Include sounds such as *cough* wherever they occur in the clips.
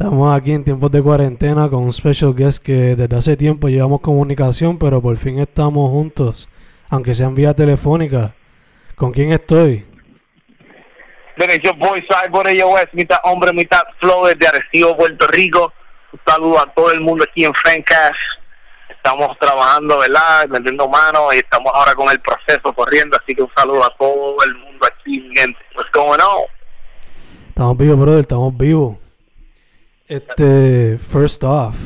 Estamos aquí en tiempos de cuarentena con un special guest que desde hace tiempo llevamos comunicación, pero por fin estamos juntos, aunque sea en vía telefónica. ¿Con quién estoy? Bueno, yo voy, Cyborg AOS, mitad hombre, mitad flow desde Arecibo, Puerto Rico. Un saludo a todo el mundo aquí en Fencast. Estamos trabajando, ¿verdad? Metiendo manos y estamos ahora con el proceso corriendo, así que un saludo a todo el mundo aquí, gente. What's going on? Estamos vivos, brother, estamos vivos. Este, first off,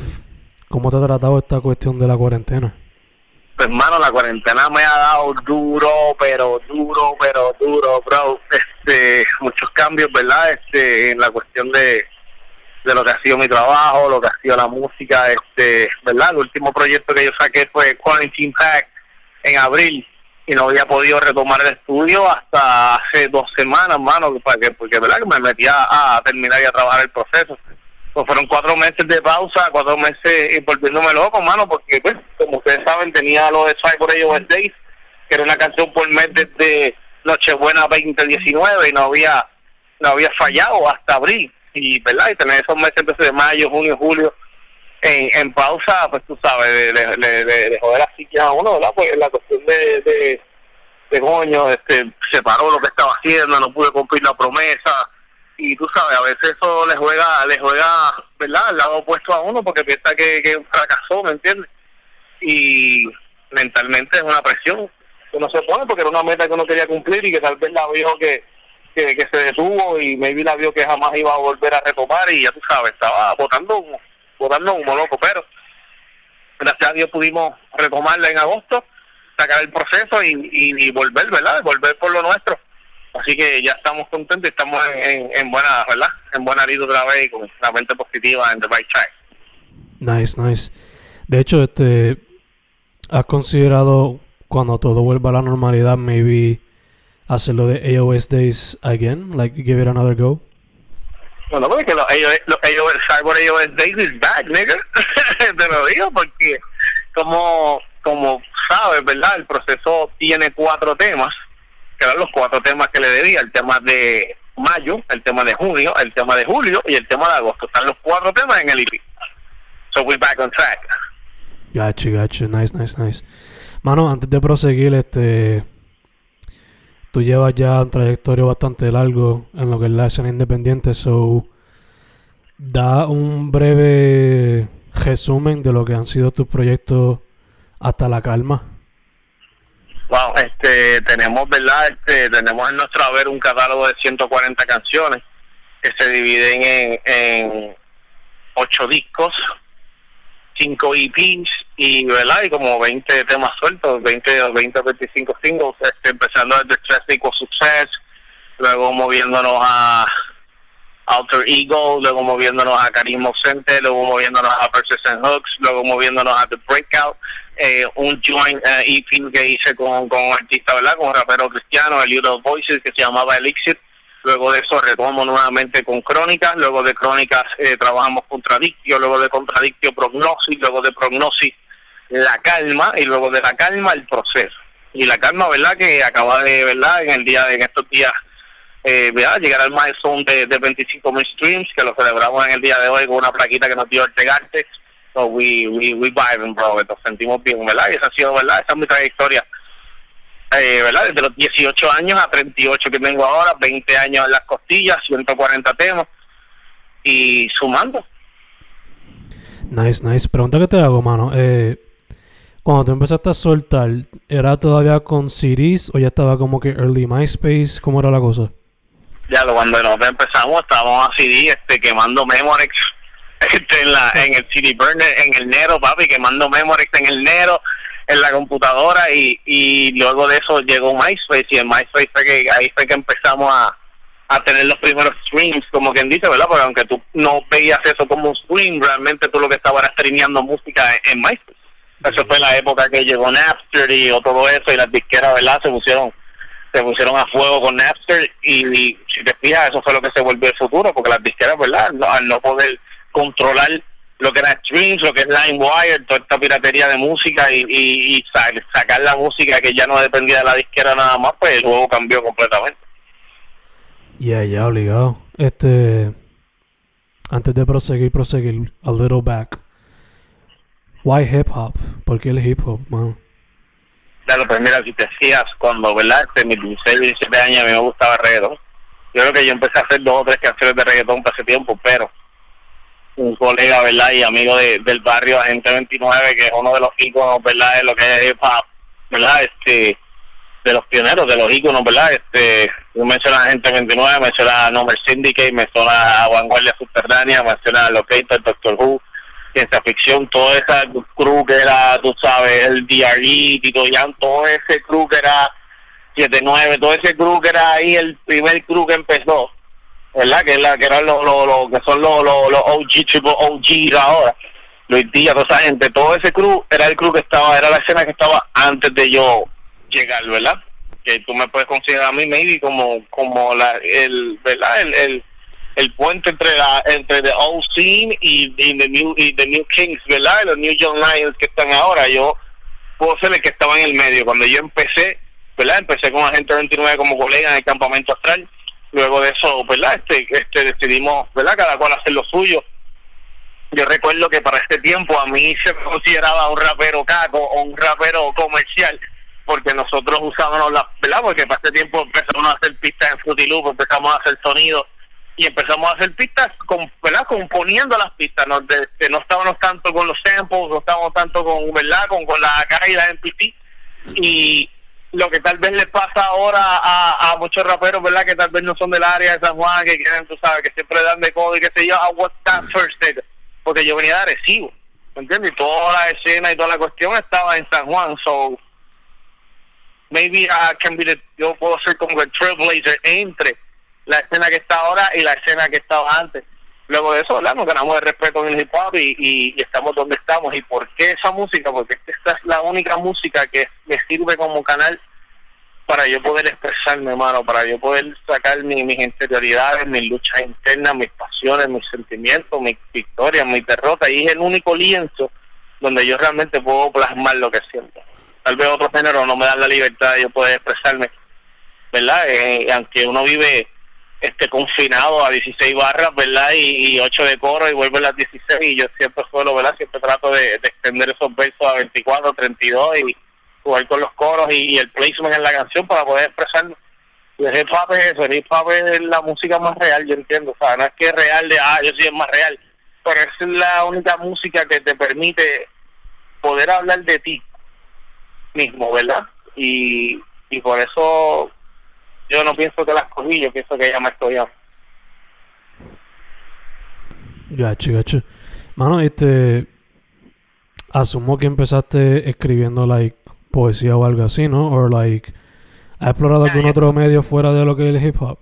¿cómo te ha tratado esta cuestión de la cuarentena? Pues, hermano, la cuarentena me ha dado duro, pero duro, pero duro, bro. Este, muchos cambios, ¿verdad? Este, en la cuestión de, de lo que ha sido mi trabajo, lo que ha sido la música, este, ¿verdad? El último proyecto que yo saqué fue Quarantine Pack en abril y no había podido retomar el estudio hasta hace dos semanas, hermano, para que, porque, ¿verdad? Que me metí a, a terminar y a trabajar el proceso pues fueron cuatro meses de pausa, cuatro meses volviéndome loco, mano, porque pues, como ustedes saben, tenía lo de Cyber AOS Days, que era una canción por mes desde Nochebuena 2019 y no había no había fallado hasta abril, y verdad, y tener esos meses entonces de mayo, junio, julio en, en pausa, pues tú sabes, le, le, le, le joder así que a uno, ¿verdad? Pues la cuestión de, de, de coño, este, se paró lo que estaba haciendo, no pude cumplir la promesa, y tú sabes, a veces eso le juega, le juega, ¿verdad? Al lado opuesto a uno porque piensa que, que fracasó, ¿me entiendes? Y mentalmente es una presión que uno se pone porque era una meta que uno quería cumplir y que tal vez la vio que, que, se detuvo y maybe la vio que jamás iba a volver a retomar y ya tú sabes, estaba botando humo, botando humo loco, pero gracias a Dios pudimos retomarla en agosto, sacar el proceso y, y, y volver, ¿verdad? Volver por lo nuestro Así que ya estamos contentos, estamos en, en, en buena, ¿verdad? En buena vida otra vez y con la mente positiva en the right track. Nice, nice. De hecho, este, ¿has considerado cuando todo vuelva a la normalidad, maybe hacerlo de AOS Days again? Like, give it another go? Bueno, porque los AOS, los AOS, Cyber AOS Days is back, nigga. *laughs* Te lo digo porque, como, como sabes, ¿verdad? El proceso tiene cuatro temas que eran los cuatro temas que le debía, el tema de mayo, el tema de junio, el tema de julio y el tema de agosto. Están los cuatro temas en el EP. So we're back on track. Gotcha, gotcha. Nice, nice, nice. Mano, antes de proseguir, este... Tú llevas ya un trayectorio bastante largo en lo que es la escena independiente, so... Da un breve resumen de lo que han sido tus proyectos hasta la calma. Wow, este, tenemos, ¿verdad? Este, tenemos en nuestro haber un catálogo de 140 canciones que se dividen en, en 8 discos, 5 EPs y, ¿verdad? Y como 20 temas sueltos, 20 20 25 singles, este, empezando desde Stress Equal Success, luego moviéndonos a Alter Ego, luego moviéndonos a Carisma Center, luego moviéndonos a Versus and Hooks, luego moviéndonos a The Breakout, eh, un joint eh, EP que hice con, con un artista, ¿verdad? Con un rapero cristiano, el Little Voices, que se llamaba Elixir. luego de eso retomo nuevamente con Crónicas, luego de Crónicas eh, trabajamos Contradictio, luego de Contradictio Prognosis, luego de Prognosis La Calma y luego de La Calma el proceso. Y La Calma, ¿verdad? Que acaba de, ¿verdad? En el día, en estos días, eh. Llegar al milestone de, de 25 mil streams, que lo celebramos en el día de hoy con una plaquita que nos dio Ortegarte. So we, we, we vibing, bro, nos sentimos bien, ¿verdad? Y esa ha sido, ¿verdad? Esa es mi trayectoria eh, ¿verdad? Desde los 18 años a 38 que tengo ahora, 20 años en las costillas, 140 temas y sumando. Nice, nice. Pregunta que te hago, mano. Eh, cuando tú empezaste a soltar, ¿era todavía con CDs o ya estaba como que early MySpace? ¿Cómo era la cosa? Ya, cuando nosotros empezamos estábamos a CD este, quemando Memorex *laughs* este, en, la, en el CD Burner, en el Nero, papi, quemando Memorex en el Nero en la computadora y, y luego de eso llegó MySpace y en MySpace fue que ahí fue que empezamos a, a tener los primeros streams, como quien dice, ¿verdad? Porque aunque tú no veías eso como un stream, realmente tú lo que estabas era streameando música en, MySpace. Eso fue la época que llegó Napster y o todo eso y las disqueras, ¿verdad? Se pusieron se pusieron a fuego con Napster y, si te fijas, eso fue lo que se volvió el futuro, porque las disqueras, ¿verdad? al no poder controlar lo que era streams, lo que es LimeWire, toda esta piratería de música y, y, sacar la música que ya no dependía de la disquera nada más, pues el juego cambió completamente. Ya, ya, obligado. Este, antes de proseguir, proseguir, a little back. Why hip hop? ¿Por qué el hip hop, man? Pues mira, si te decías, cuando, ¿verdad? Este, mis 16, 17 años a mí me gustaba reggaetón. Yo creo que yo empecé a hacer dos o tres canciones de reggaetón hace tiempo, pero un colega, ¿verdad? Y amigo de, del barrio Agente 29, que es uno de los íconos, ¿verdad? De lo que es hip hop, ¿verdad? Este, de los pioneros, de los íconos, ¿verdad? Este, yo menciono a Agente 29, menciona a Number Syndicate, menciona a Vanguardia Subterránea, menciona a Locator, Doctor Who, ciencia ficción, toda esa crew que era, tú sabes, el DRE, Tito Jan, todo ese crew que era 79, todo ese crew que era ahí el primer crew que empezó ¿verdad? Que, la, que eran los, lo, que son los, los, los OG, triple OG ahora. Luis Díaz, toda esa gente, todo ese crew era el crew que estaba, era la escena que estaba antes de yo llegar, ¿verdad? Que tú me puedes considerar a mí, maybe, como, como la, el, ¿verdad? El, el, el puente entre la entre the old scene y, y, the new y the new Kings, ¿verdad? los New Young Lions que están ahora. Yo puedo ser el que estaba en el medio. Cuando yo empecé, ¿verdad? Empecé con Agente 29 como colega en el campamento astral luego de eso, ¿verdad? Este, este decidimos, ¿verdad? Cada cual hacer lo suyo. Yo recuerdo que para este tiempo a mí se me consideraba un rapero caco o un rapero comercial, porque nosotros usábamos las, ¿verdad? Porque para este tiempo empezamos a hacer pistas en Fruity Loop, empezamos a hacer sonidos y empezamos a hacer pistas, con, ¿verdad? Componiendo las pistas, ¿no? De, no estábamos tanto con los samples, no estábamos tanto con, ¿verdad? Con, con la cara y la MPC. Y, lo que tal vez le pasa ahora a, a muchos raperos, ¿verdad? Que tal vez no son del área de San Juan, que quieren, tú sabes, que siempre dan de codo y qué sé yo, a what that first day. Porque yo venía de Arecibo, ¿me entiendes? Y toda la escena y toda la cuestión estaba en San Juan, so maybe I can be the, yo puedo ser como el trailblazer entre la escena que está ahora y la escena que estaba antes luego de eso, ¿verdad? Nos ganamos el respeto en el hip hop y, y, estamos donde estamos. ¿Y por qué esa música? Porque esta es la única música que me sirve como canal para yo poder expresarme, hermano, para yo poder sacar mis interioridades, mis luchas internas, mis pasiones, mis sentimientos, mis victorias, mis derrotas. Y es el único lienzo donde yo realmente puedo plasmar lo que siento. Tal vez otros géneros no me dan la libertad de yo poder expresarme, ¿verdad? Eh, aunque uno vive este confinado a 16 barras, ¿verdad? Y, y 8 de coro y vuelve a las 16 y yo siempre suelo, ¿verdad? Siempre trato de, extender esos versos a 24, 32 y jugar con los coros y, el placement en la canción para poder expresarlo. Y el hip hop es eso, el hip hop es la música más real, yo entiendo, o sea, no es que es real de, ah, yo soy el más real, pero es la única música que te permite poder hablar de ti mismo, ¿verdad? Y, y por eso yo no pienso que las cogí, yo pienso que ella me estudió. Gacho, gacho. Mano, este. Asumo que empezaste escribiendo, like, poesía o algo así, ¿no? O, like, ¿has explorado algún otro medio fuera de lo que es el hip hop?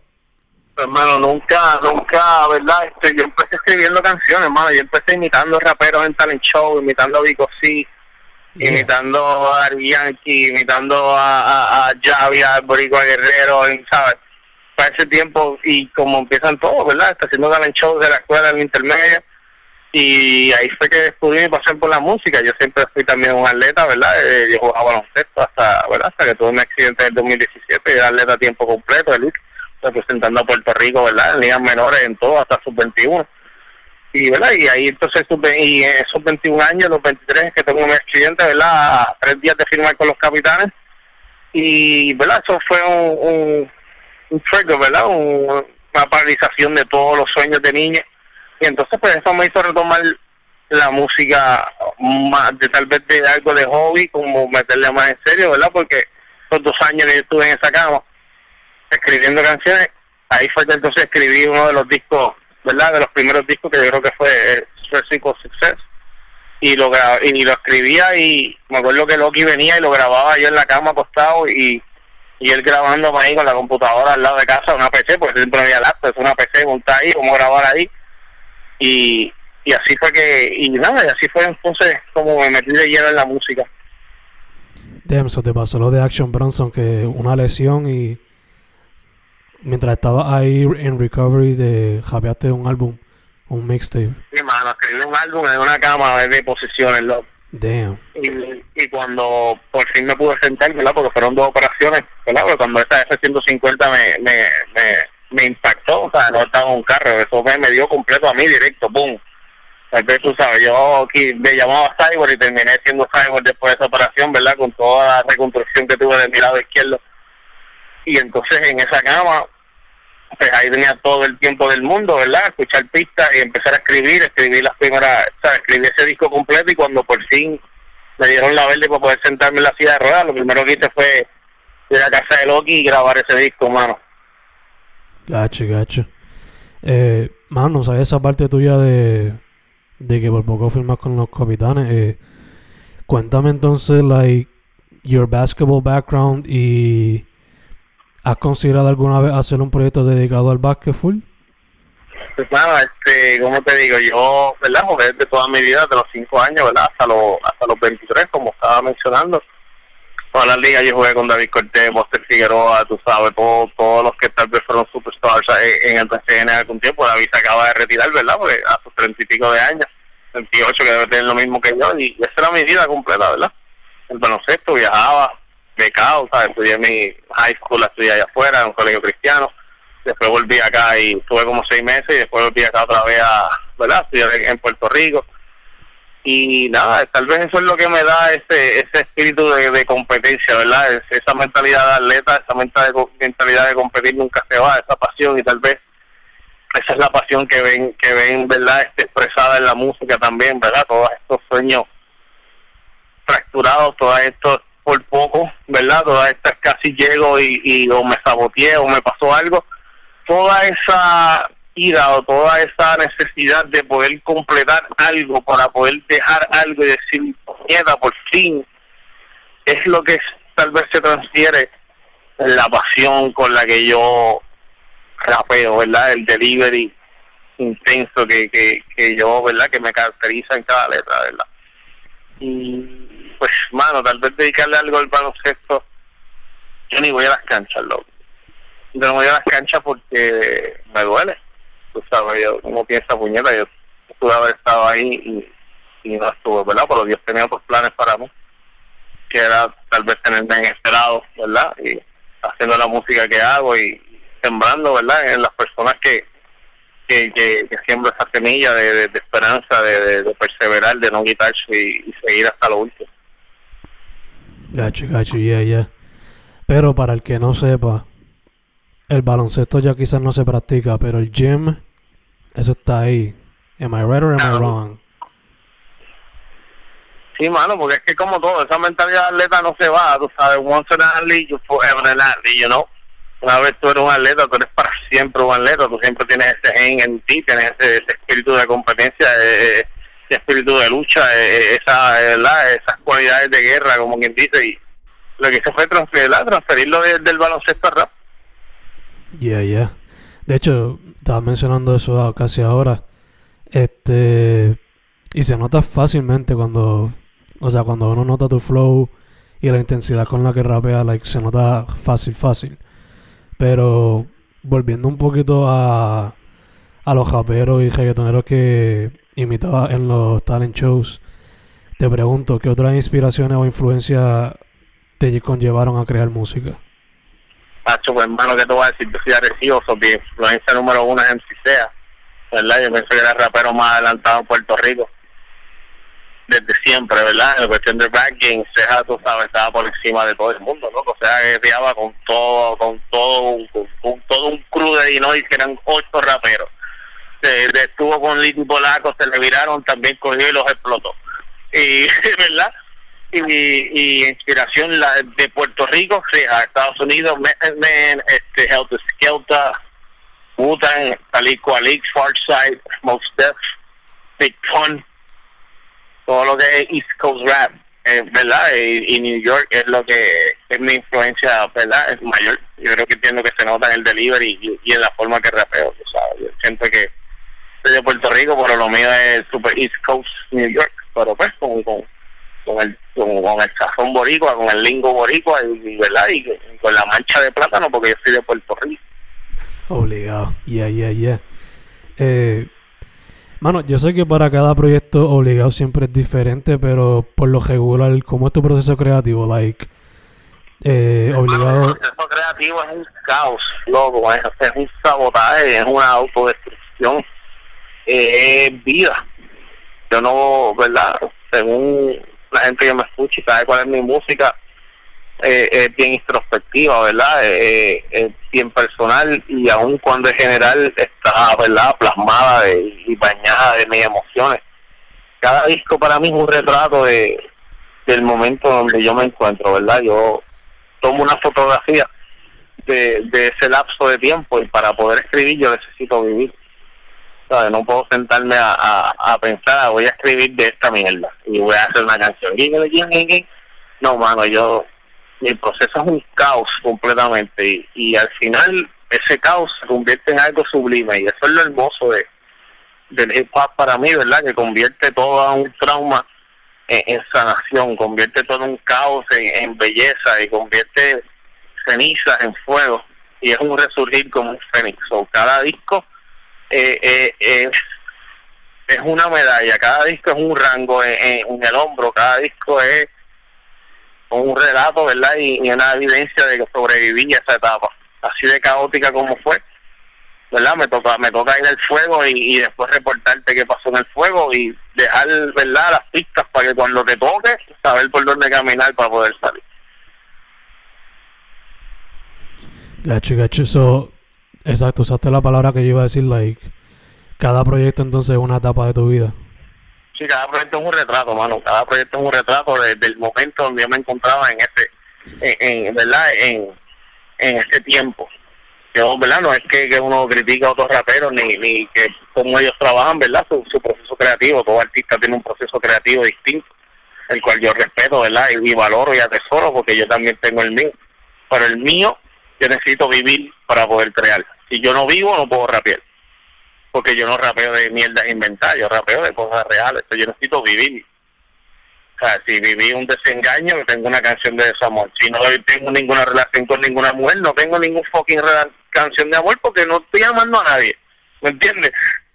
Hermano, nunca, nunca, ¿verdad? Este, yo empecé escribiendo canciones, hermano. Yo empecé imitando raperos en talent show, imitando a Vico C, imitando a Yankee, imitando a, a, a Javi, a Boricua Guerrero, ¿sabes? para ese tiempo y como empiezan todos, ¿verdad? Está haciendo talent shows de la escuela en intermedia y ahí fue que descubrí mi pasión por la música. Yo siempre fui también un atleta, ¿verdad? Eh, yo jugaba baloncesto hasta, ¿verdad? Hasta que tuve un accidente en el 2017 y era atleta a tiempo completo, representando a Puerto Rico, ¿verdad? En ligas menores, en todo, hasta sub-21. Y, ¿verdad? Y ahí entonces, y esos 21 años, los 23 que tengo un accidente, ¿verdad? A tres días de firmar con los capitanes. Y, ¿verdad? Eso fue un, un, un trigger, ¿verdad? una paralización de todos los sueños de niña y entonces pues eso me hizo retomar la música más de tal vez de algo de hobby, como meterle más en serio, ¿verdad? Porque los dos años que yo estuve en esa cama escribiendo canciones, ahí fue que entonces escribí uno de los discos, ¿verdad? De los primeros discos que yo creo que fue Stressing Success. Y lo, y lo escribía y me acuerdo que Loki venía y lo grababa yo en la cama acostado y, y él grabando ahí con la computadora al lado de casa, una PC, porque siempre había laptop, una PC montada ahí, como grabar ahí y, y así fue que, y nada, y así fue entonces como me metí de lleno en la música. Damn, te pasó lo de Action Bronson, que una lesión y mientras estaba ahí en recovery de javiaste un álbum, un mixtape. Sí, mano, escribí un álbum en una cama de posiciones, loco. Damn. Y, y cuando por fin me pude sentar, ¿verdad? Porque fueron dos operaciones, ¿verdad? Porque cuando esa F-150 me, me, me me impactó, o sea, no estaba en un carro, eso me, dio completo a mí directo, boom. Tal vez tú sabes, yo aquí me llamaba Cyborg y terminé siendo Cyborg después de esa operación, ¿verdad? Con toda la reconstrucción que tuve de mi lado izquierdo. Y entonces en esa cama, pues ahí tenía todo el tiempo del mundo, ¿verdad? Escuchar pistas y empezar a escribir, escribir las primeras, o sea, escribí ese disco completo y cuando por fin me dieron la verde para poder sentarme en la silla de ruedas, lo primero que hice fue ir a casa de Loki y grabar ese disco, mano. Gacho, gacho. Eh, mano, ¿sabes esa parte tuya de, de que por poco firmas con los capitanes? Eh, cuéntame entonces, like, your basketball background y ¿has considerado alguna vez hacer un proyecto dedicado al básquetbol? Pues nada, este, como te digo, yo, ¿verdad? Jugué desde toda mi vida, de los 5 años, ¿verdad? Hasta los, hasta los 23, como estaba mencionando toda la liga yo jugué con David Cortés, Buster Figueroa, tú sabes, todos todos los que tal vez fueron superstars en el PCN algún tiempo. David se acaba de retirar, ¿verdad? Porque a sus treinta y pico de años, 28, que debe tener lo mismo que yo, y esa era mi vida completa, ¿verdad? El baloncesto, viajaba, becado, ¿sabes? Estudié mi high school, estudié allá afuera, en un colegio cristiano. Después volví acá y estuve como seis meses y después volví acá otra vez a, ¿verdad? Estudiar en Puerto Rico y nada, tal vez eso es lo que me da ese, ese espíritu de, competencia, ¿verdad? esa mentalidad de atleta, esa mentalidad de competir nunca se va, esa pasión y tal vez esa es la pasión que ven, que ven, ¿verdad? Este, expresada en la música también, ¿verdad? Todos estos sueños fracturados, todos estos por poco, ¿verdad? Todas estas casi llego y, y o me saboteé o me pasó algo. Toda esa ira o toda esa necesidad de poder completar algo para poder dejar algo y decir, mierda, por fin, es lo que tal vez se transfiere la pasión con la que yo rapeo, ¿verdad? El delivery intenso que, que, que yo, ¿verdad? Que me caracteriza en cada letra, ¿verdad? Mano, tal vez dedicarle algo al baloncesto, yo ni voy a las canchas, loco. Yo no voy a las canchas porque me duele tú sabes, yo como piensa puñeta, yo pude haber estado ahí y, no estuve, ¿verdad? Pero Dios tenía otros planes para mí, que era tal vez tenerme en este lado, ¿verdad? Y haciendo la música que hago y sembrando, ¿verdad? En las personas que, que, que, siembro esa semilla de, esperanza, de, perseverar, de no quitarse y, seguir hasta lo último. Gacho, gacho, ya, ya. Pero para el que no sepa, el baloncesto ya quizás no se practica, pero el gym, eso está ahí. Am I right or am I wrong? Sí, mano, porque es que como todo, esa mentalidad de atleta no se va, tú sabes, once an athlete, you forever an athlete, you know. Una vez tú eres un atleta, tú eres para siempre un atleta, tú siempre tienes ese gen en ti, tienes ese, espíritu de competencia, ese, ese espíritu de lucha, esa, esas cualidades de guerra, como quien dice, y lo que hizo fue transferirlo, transferirlo del baloncesto al rap. Yeah, yeah. De hecho, estaba mencionando eso casi ahora. Este. Y se nota fácilmente cuando. O sea, cuando uno nota tu flow y la intensidad con la que rapea, like, se nota fácil, fácil. Pero volviendo un poquito a, a los raperos y reggaetoneros que imitaba en los talent shows, te pregunto, ¿qué otras inspiraciones o influencias te conllevaron a crear música? Pacho, pues hermano, ¿qué te voy a decir? Yo soy agresivo, mi influencia número uno es Sea, ¿verdad? Yo pienso que era el rapero más adelantado en Puerto Rico desde siempre, ¿verdad? En cuestión del ranking, Ceja, tú sabes, estaba por encima de todo el mundo, ¿no? O sea, guerreaba con todo, con todo, con, todo un crew de Illinois que eran ocho raperos. Estuvo con Liti Polaco, se le viraron, también cogió y los explotó. Y, *laughs* ¿verdad? Y, y inspiración la de Puerto Rico, Ceja, Estados Unidos, Man, este, Helter Skelter, Wutan, Calico Alix, Farsight, Most Def, Big Fun, todo lo que es East Coast Rap, eh, ¿verdad? Y, New York es lo que es mi influencia, ¿verdad? Es mayor. Yo creo que entiendo que se nota en el delivery y, en la forma que rapeo, ¿sabes? Yo siento que soy de Puerto Rico, pero lo mío es super East Coast New York, pero pues con, con, con el con, el cajón boricua, con el lingo boricua, y, ¿verdad? Y, con la mancha de plátano, porque yo soy de Puerto Rico. Obligado, yeah, yeah, yeah. Eh, Mano, yo sé que para cada proyecto obligado siempre es diferente, pero por lo regular, ¿cómo es tu proceso creativo? Like, eh, obligado. El proceso creativo es un caos, loco, es, un sabotaje, es una autodestrucción, eh, es vida. Yo no, ¿verdad? Según la gente que me escucha y sabe cuál es mi música, eh, es bien introspectiva, ¿verdad? Eh, es bien personal y aun cuando en general está, ¿verdad? Plasmada y bañada de mis emociones. Cada disco para mí es un retrato de del momento donde yo me encuentro, ¿verdad? Yo tomo una fotografía de, de ese lapso de tiempo y para poder escribir yo necesito vivir. ¿Sabes? No puedo sentarme a, a, pensar, ah, voy a escribir de esta mierda y voy a hacer una canción. No, mano, yo mi proceso es un caos completamente y, al final ese caos se convierte en algo sublime y eso es lo hermoso de del hip para mí, ¿verdad? Que convierte todo un trauma en, sanación, convierte todo un caos en, belleza y convierte cenizas en fuego y es un resurgir como un fénix. O cada disco eh, eh, es, es una medalla, cada disco es un rango en, en el hombro, cada disco es un relato, ¿verdad? Y, una evidencia de que sobreviví a esa etapa, así de caótica como fue, ¿verdad? Me toca, me toca ir al fuego y, después reportarte qué pasó en el fuego y dejar, ¿verdad? Las pistas para que cuando te toque, saber por dónde caminar para poder salir. Gacho, gacho, so, exacto, usaste la palabra que yo iba a decir, like, cada proyecto entonces es una etapa de tu vida. Sí, cada proyecto es un retrato, mano. Cada proyecto es un retrato desde el momento donde yo me encontraba en ese, en, ¿verdad? En, en ese tiempo. Yo, ¿verdad? No es que, uno critica a otros raperos ni, ni que como ellos trabajan, ¿verdad? Su, su proceso creativo. Todo artista tiene un proceso creativo distinto, el cual yo respeto, ¿verdad? Y, y valoro y atesoro porque yo también tengo el mío. Pero el mío, yo necesito vivir para poder crear. Si yo no vivo, no puedo rapear porque yo no rapeo de mierdas inventadas, yo rapeo de cosas reales, yo necesito vivir. O sea, si viví un desengaño, tengo una canción de desamor. Si no tengo ninguna relación con ninguna mujer, no tengo ningún fucking canción de amor porque no estoy amando a nadie. ¿Me entiendes?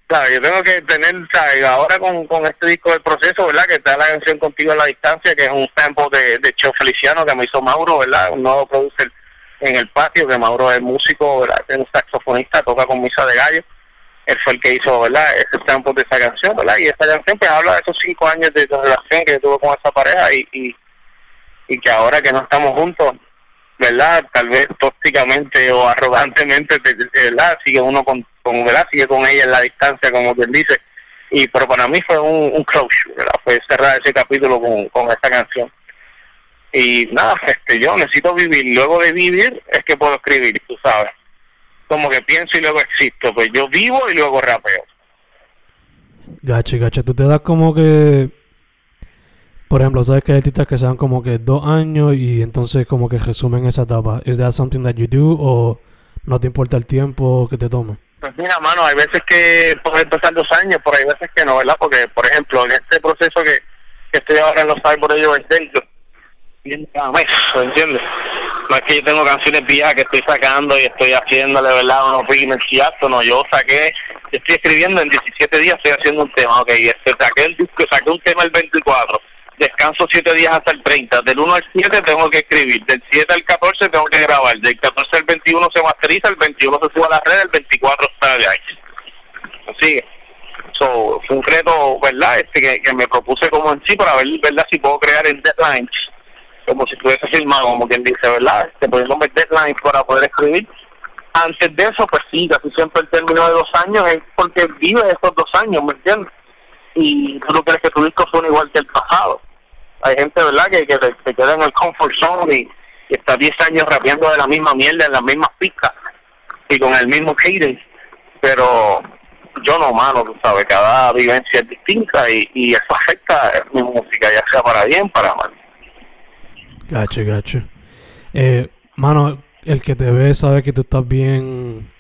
Claro, yo tengo que tener, ¿sabes? Ahora con, con este disco del proceso, ¿verdad? Que está la canción contigo a la distancia, que es un tempo de, de Cho Feliciano que me hizo Mauro, ¿verdad? Un nuevo producer en el patio, que Mauro es músico, ¿verdad? Es un saxofonista, toca con misa de gallo él fue el que hizo, ¿verdad? Ese sample de esa canción, ¿verdad? Y esa canción pues habla de esos cinco años de, relación que tuvo con esa pareja y, y, y, que ahora que no estamos juntos, ¿verdad? Tal vez tóxicamente o arrogantemente, ¿verdad? Sigue uno con, con, ¿verdad? Sigue con ella en la distancia, como quien dice. Y pero para mí fue un, un closure, ¿verdad? Fue cerrar ese capítulo con, con esta canción. Y nada, este, yo necesito vivir. Luego de vivir es que puedo escribir, tú sabes como que pienso y luego existo. Pues yo vivo y luego rapeo. Gacha, gacha. Tú te das como que. Por ejemplo, sabes que hay artistas que sean como que dos años y entonces como que resumen esa etapa. ¿Es that something that you do o no te importa el tiempo que te tome? Pues mira, mano, hay veces que puede pasar dos años, pero hay veces que no, ¿verdad? Porque, por ejemplo, en este proceso que, que estoy ahora en los árboles de yo bien cada mes, ¿entiendes? no es que yo tengo canciones viejas que estoy sacando y estoy haciéndole, ¿verdad? Unos remix y acto, no, yo saqué, estoy escribiendo en 17 días, estoy haciendo un tema, ok, este, saqué el disco, saqué un tema el 24, descanso 7 días hasta el 30, del 1 al 7 tengo que escribir, del 7 al 14 tengo que grabar, del 14 al 21 se masteriza, el 21 se sube a la red, el 24 está de ahí. Así So, fue un reto, ¿verdad? Este que, me propuse como en sí para ver, ¿verdad? Si puedo crear en deadlines, como si estuviese filmado, como quien dice, ¿verdad? Este, poniéndome deadlines para poder escribir. Antes de eso, pues sí, casi siempre el término de dos años es porque vive esos dos años, ¿me entiendes? Y tú no crees que tu disco suene igual que el pasado. Hay gente, ¿verdad?, que, que se queda en el comfort zone y, está 10 años rapeando de la misma mierda en las mismas pistas y con el mismo cadence. Pero yo no, mano, tú sabes, cada vivencia es distinta y, y eso afecta mi música, ya sea para bien, para mal. Gacho, gacho. Eh, mano, el que te ve sabe que tú estás bien,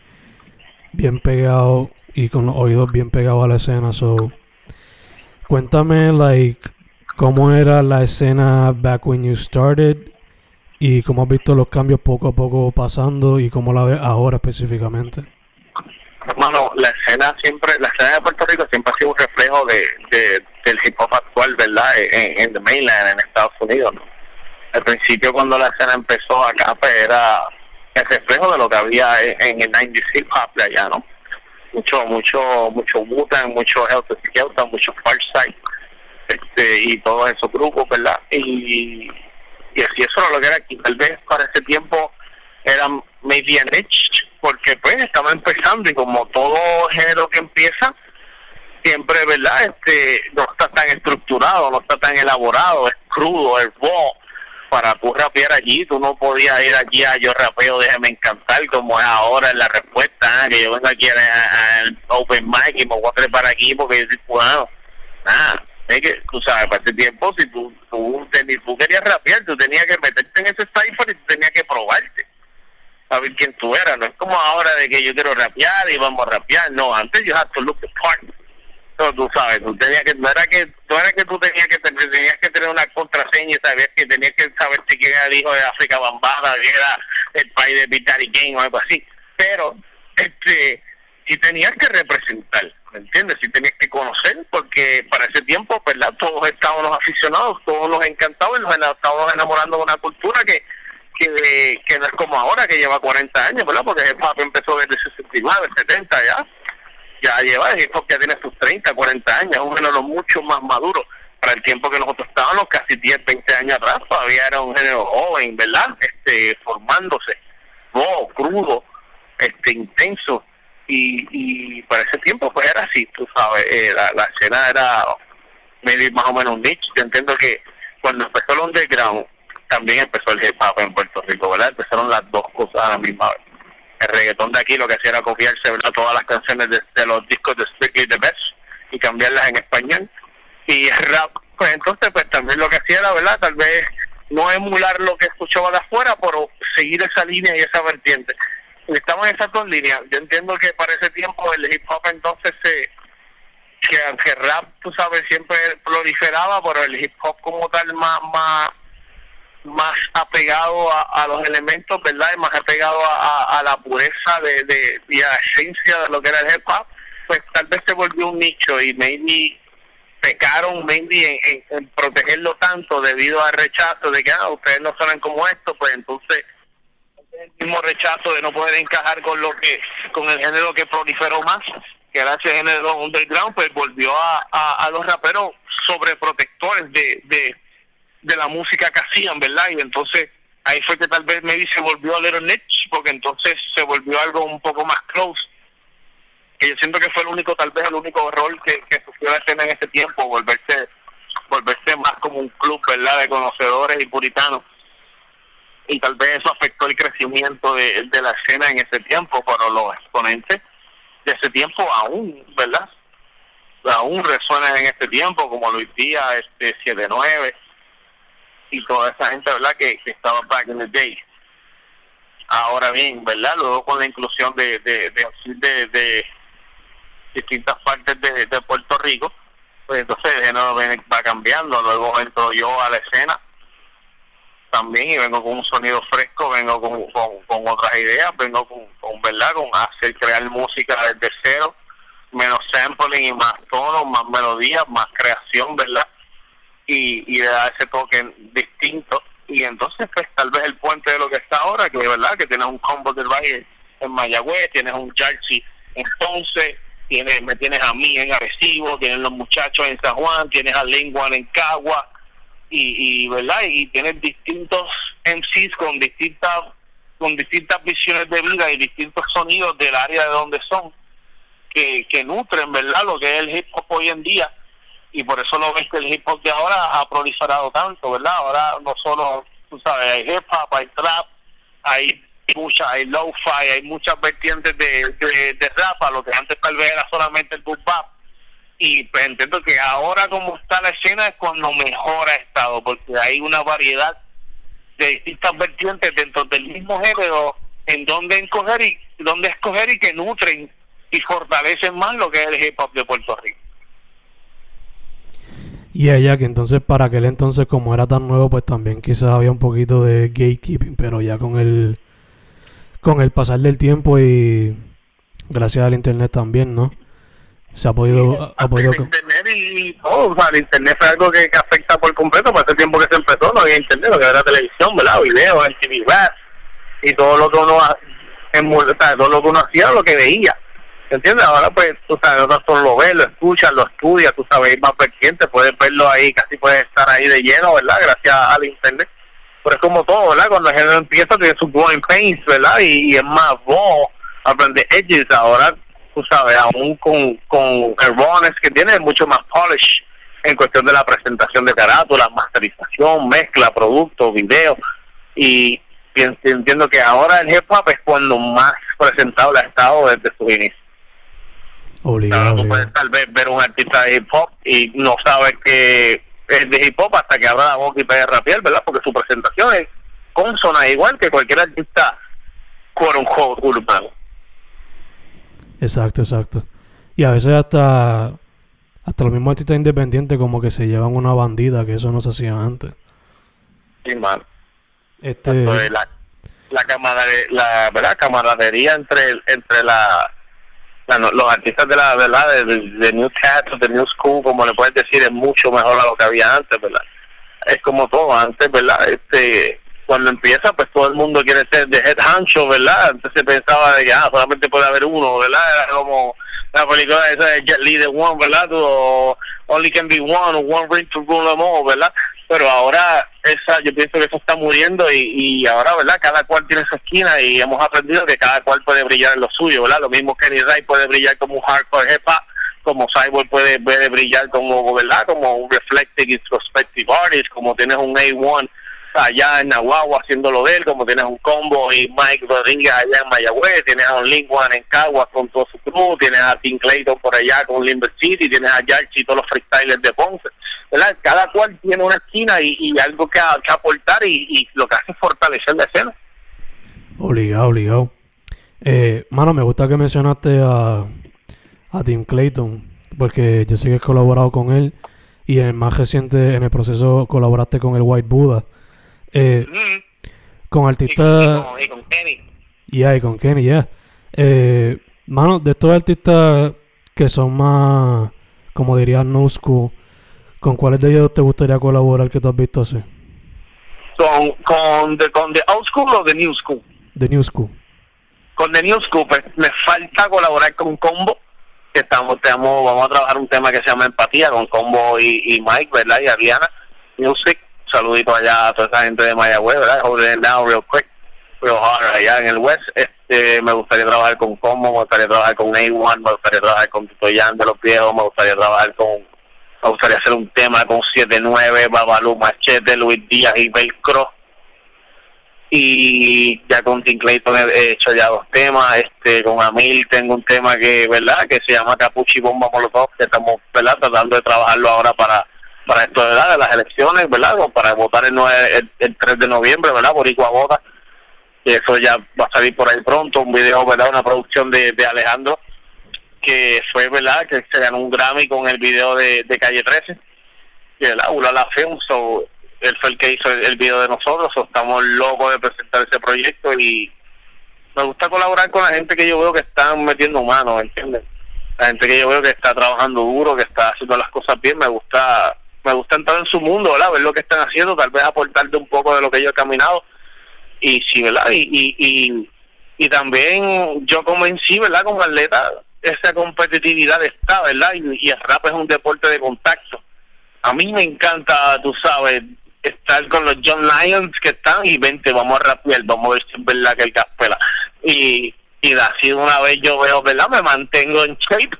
bien pegado y con los oídos bien pegados a la escena, so cuéntame, like, cómo era la escena back when you started y cómo has visto los cambios poco a poco pasando y cómo la ves ahora específicamente. Hermano, la escena siempre, la escena de Puerto Rico siempre ha sido un reflejo de, de del hip hop actual, ¿verdad? En, en the mainland, en Estados Unidos. Al principio, cuando la escena empezó acá, pues era el reflejo de lo que había en, el 90s hip hop de allá, ¿no? Mucho, mucho, mucho Wu-Tang, mucho Health Skelton, mucho Farsight, este, y todos esos grupos, ¿verdad? Y, y así eso era lo que era aquí. Tal vez para ese tiempo eran maybe an porque pues estaba empezando y como todo género que empieza, siempre, ¿verdad? Este, no está tan estructurado, no está tan elaborado, es crudo, es raw. Para tú rapear allí, tú no podías ir aquí a yo rapeo, déjame encantar, como es ahora la respuesta, ¿eh? que yo vengo aquí al Open Mic y me voy a trepar aquí porque yo soy cubano. Nada, es que, tú sabes, para ese tiempo, si tú, tú, tú querías rapear, tú tenías que meterte en ese cipher y tú tenías que probarte a ver quién tú eras. No es como ahora de que yo quiero rapear y vamos a rapear. No, antes yo had to look the part. No, tú sabes, tú tenías que, no era que, no era que tú tenías que tenías que tener una contraseña y que tenías que saber si quién era el hijo de África Bambada, si era el país de Vitali Game o algo así. Pero, este, si tenías que representar, ¿me entiendes? Si tenías que conocer, porque para ese tiempo, ¿verdad? Todos estábamos aficionados, todos nos encantaban, nos estábamos enamorando de una cultura que que, que no es como ahora, que lleva 40 años, ¿verdad? Porque el pop empezó desde 69, 70 ya. Ya lleva, hip ya tiene sus 30, 40 años, un género mucho más maduro. Para el tiempo que nosotros estábamos, casi 10, 20 años atrás, todavía era un género joven, ¿verdad? Este, formándose, no, crudo, este, intenso. Y, y para ese tiempo, pues era así, tú sabes, eh, la, la escena era medio más o menos un nicho. Yo entiendo que cuando empezó el underground, también empezó el hip hop en Puerto Rico, ¿verdad? Empezaron las dos cosas a la misma vez. El reggaetón de aquí lo que hacía era copiarse, ¿verdad? Todas las canciones de, los discos de Strictly the Best y cambiarlas en español. Y el rap, pues entonces, pues también lo que hacía era, ¿verdad? Tal vez no emular lo que escuchaba de afuera, pero seguir esa línea y esa vertiente. Estamos en esas dos líneas. Yo entiendo que para ese tiempo el hip hop entonces se que aunque rap, tú sabes, siempre proliferaba, pero el hip hop como tal más, más más apegado a, los elementos, ¿verdad? Y más apegado a, a, la pureza de, de, y a la esencia de lo que era el hip hop, pues tal vez se volvió un nicho y maybe pecaron maybe en, protegerlo tanto debido al rechazo de que ah, ustedes no suenan como esto, pues entonces el mismo rechazo de no poder encajar con lo que con el género que proliferó más que era ese género underground pues volvió a, a, los raperos sobreprotectores de, de de la música que hacían, ¿verdad? Y entonces ahí fue que tal vez maybe se volvió a Little Niche, porque entonces se volvió algo un poco más close. Que yo siento que fue el único, tal vez el único rol que, que sufrió la escena en ese tiempo, volverse, volverse más como un club, ¿verdad? De conocedores y puritanos. Y tal vez eso afectó el crecimiento de, la escena en ese tiempo, pero los exponentes de ese tiempo aún, ¿verdad? Aún resuenan en este tiempo, como Luis Díaz, este 7-9 y toda esa gente, ¿verdad? Que, estaba back in the day. Ahora bien, ¿verdad? Luego con la inclusión de, de, de, distintas partes de, de Puerto Rico, pues entonces el género va cambiando. Luego entro yo a la escena también y vengo con un sonido fresco, vengo con, con, otras ideas, vengo con, con, ¿verdad? Con hacer, crear música desde cero, menos sampling y más tonos, más melodías, más creación, ¿verdad? Y, y le da ese toque distinto. Y entonces, pues tal vez el puente de lo que está ahora, que verdad, que tienes un combo del Valle en Mayagüez, tienes un Jersey entonces, tienes, me tienes a mí en Arecibo, tienes los muchachos en San Juan, tienes a Lenguan en Cagua, y, verdad y tienes distintos MCs con distintas con distintas visiones de vida y distintos sonidos del área de donde son que nutren verdad lo que es el hip hop hoy en día y por eso lo ves que el hip hop de ahora ha proliferado tanto verdad ahora no solo tú sabes hay hip hop hay trap hay mucha hay lo-fi hay muchas vertientes de, de, de rap lo que antes tal vez era solamente el boom bap. Y pues entiendo que ahora como está la escena es cuando mejor ha estado porque hay una variedad de distintas vertientes dentro del mismo género en donde escoger y donde escoger y que nutren y fortalecen más lo que es el hip hop de Puerto Rico y ella que entonces para aquel entonces como era tan nuevo pues también quizás había un poquito de gatekeeping pero ya con el con el pasar del tiempo y gracias al internet también no se ha podido... Ha podido... El internet y, todo, o sea, el internet fue algo que, afecta por completo, por ese tiempo que se empezó, no había internet, lo que era televisión, ¿verdad? Videos, en TV y todo lo que uno, todo lo que uno hacía, lo que veía. ¿Entiendes? Ahora pues, tú sabes, no solo lo ves, lo escuchas, lo estudias, tú sabes, más vertiente, puedes verlo ahí, casi puedes estar ahí de lleno, ¿verdad? Gracias al internet. Pero es como todo, ¿verdad? Cuando el género empieza, tiene su growing pains, ¿verdad? Y, es más vos, aprende edges. Ahora tú sabes, aún con, con el que tiene mucho más polish en cuestión de la presentación de carátula, masterización, mezcla, producto, video. Y entiendo que ahora el hip hop es cuando más presentable ha estado desde su inicio. Obligado, tú puedes tal vez ver un artista de hip hop y no sabes que es de hip hop hasta que abra la boca y a rapear, ¿verdad? Porque su presentación es consona igual que cualquier artista quote unquote urbano. Exacto, exacto. Y a veces hasta hasta los mismos artistas independientes como que se llevan una bandida, que eso no se hacía antes. Sí, mal. Este... La, la, la ¿verdad? camaradería entre, entre la, los artistas de la verdad de, New Cats, de New School, como le puedes decir, es mucho mejor a lo que había antes, ¿verdad? Es como todo antes, ¿verdad? Este cuando empieza, pues todo el mundo quiere ser de head hancho, ¿verdad? Se pensaba de que ah, solamente puede haber uno, ¿verdad? Era como la película esa de Jet Li One, ¿verdad? O Only Can Be One, One Ring to Rule Them All, ¿verdad? Pero ahora esa, yo pienso que eso está muriendo y, y ahora, ¿verdad? Cada cual tiene su esquina y hemos aprendido que cada cual puede brillar en lo suyo, ¿verdad? Lo mismo Kenny Ray puede brillar como un hardcore hip como Cyborg puede, puede brillar como, ¿verdad? Como un reflective introspective artist, como tienes un A1 allá en Nahuatl haciéndolo de él, como tienes un combo y Mike Rodríguez allá en Mayagüez, tienes a un Linguan en Caguas con todo su crew, tienes a Tim Clayton por allá con Limber City, tienes a Yarchi y todos los freestylers de Ponce. ¿Verdad? Cada cual tiene una esquina y, algo que, aportar y, lo que hace es fortalecer la escena. Obligado, obligado. Eh, mano, me gusta que mencionaste a, a Tim Clayton, porque yo sé que has colaborado con él y en el más reciente, en el proceso, colaboraste con el White Buddha. Eh, con artistas. Y, con, Kenny. Ya, y con Kenny, ya. Eh, mano, de estos artistas que son más, como diría no school, ¿con cuáles de ellos te gustaría colaborar que tú has visto así? Con, con, de, con The Old School o The New School? The New School. Con The New School, pues me falta colaborar con Combo, que estamos, vamos a trabajar un tema que se llama Empatía con Combo y, y Mike, ¿verdad? Y Ariana Music saludito allá a toda esa gente de Mayagüez, ¿verdad? Holding down real quick, real hard allá en el West. Este, me gustaría trabajar con Combo, me gustaría trabajar con A1, me gustaría trabajar con Tito Jan de los viejos, me gustaría trabajar con, me gustaría hacer un tema con 7-9, Babalu, Machete, Luis Díaz y Velcro. Y ya con Tim Clayton he hecho ya dos temas, este, con Amil tengo un tema que, ¿verdad? Que se llama Capuchi Bomba Molotov, que estamos, ¿verdad? Tratando de trabajarlo ahora para para esto ¿verdad? de las elecciones, ¿verdad? para votar el, 9, el, 3 de noviembre, ¿verdad? Por Vota. Y eso ya va a salir por ahí pronto, un video, ¿verdad? Una producción de, de Alejandro, que fue, ¿verdad? Que se ganó un Grammy con el video de, de Calle 13, que la Ula la Film, so, él fue el que hizo el, video de nosotros, estamos locos de presentar ese proyecto y me gusta colaborar con la gente que yo veo que están metiendo manos, ¿entiendes? La gente que yo veo que está trabajando duro, que está haciendo las cosas bien, me gusta me gusta entrar en su mundo, ¿verdad? Ver lo que están haciendo, tal vez aportarte un poco de lo que yo he caminado y sí, ¿verdad? Y, y, y, y también yo como en sí, ¿verdad? Como atleta, esa competitividad está, ¿verdad? Y, el rap es un deporte de contacto. A mí me encanta, tú sabes, estar con los John Lions que están y vente, vamos a rapear, vamos a ver si es verdad que el caspela. Y, y así una vez yo veo, ¿verdad? Me mantengo en shape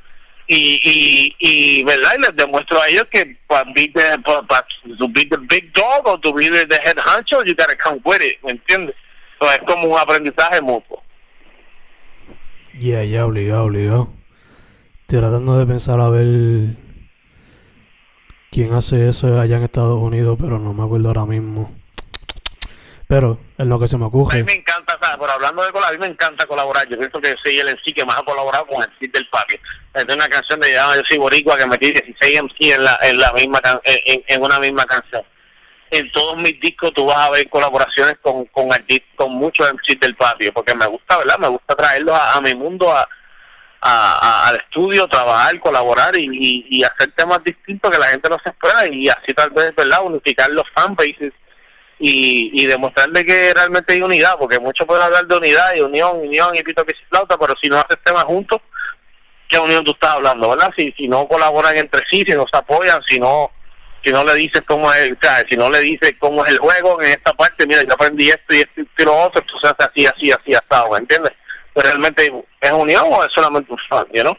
y, y, y verdad y les demuestro a ellos que para, to be the big dog o to be the, head honcho you gotta come with it ¿me entiendes? es como un aprendizaje mutuo yeah, ya obligado obligado tratando de pensar a ver quién hace eso allá en Estados Unidos pero no me acuerdo ahora mismo pero es lo que se me ocurre. A mí me encanta. Pero hablando de colaborar, a mí me encanta colaborar. Yo pienso que soy el en sí que más ha colaborado con el Cid del Patio. Es una canción de Yo soy Boricua que metí 16 MC en, la, en, la misma en, en una misma canción. En todos mis discos tú vas a ver colaboraciones con, con, con muchos MCs del patio, porque me gusta, ¿verdad? Me gusta traerlos a, mi mundo, a, a, al estudio, trabajar, colaborar y, y, y, hacer temas distintos que la gente no se espera y así tal vez, ¿verdad? Unificar los fanbases y, y demostrarle que realmente hay unidad, porque muchos pueden hablar de unidad y unión, unión y pito que flauta, pero si no haces temas juntos, ¿qué unión tú estás hablando, verdad? Si, si no colaboran entre sí, si no se apoyan, si no si no le dices cómo es, o sea, si no le dices cómo es el juego en esta parte, mira, yo aprendí esto y esto y lo otro, entonces así, así, así, así, ¿me entiendes? Pero realmente es unión o es solamente un fan, ¿no?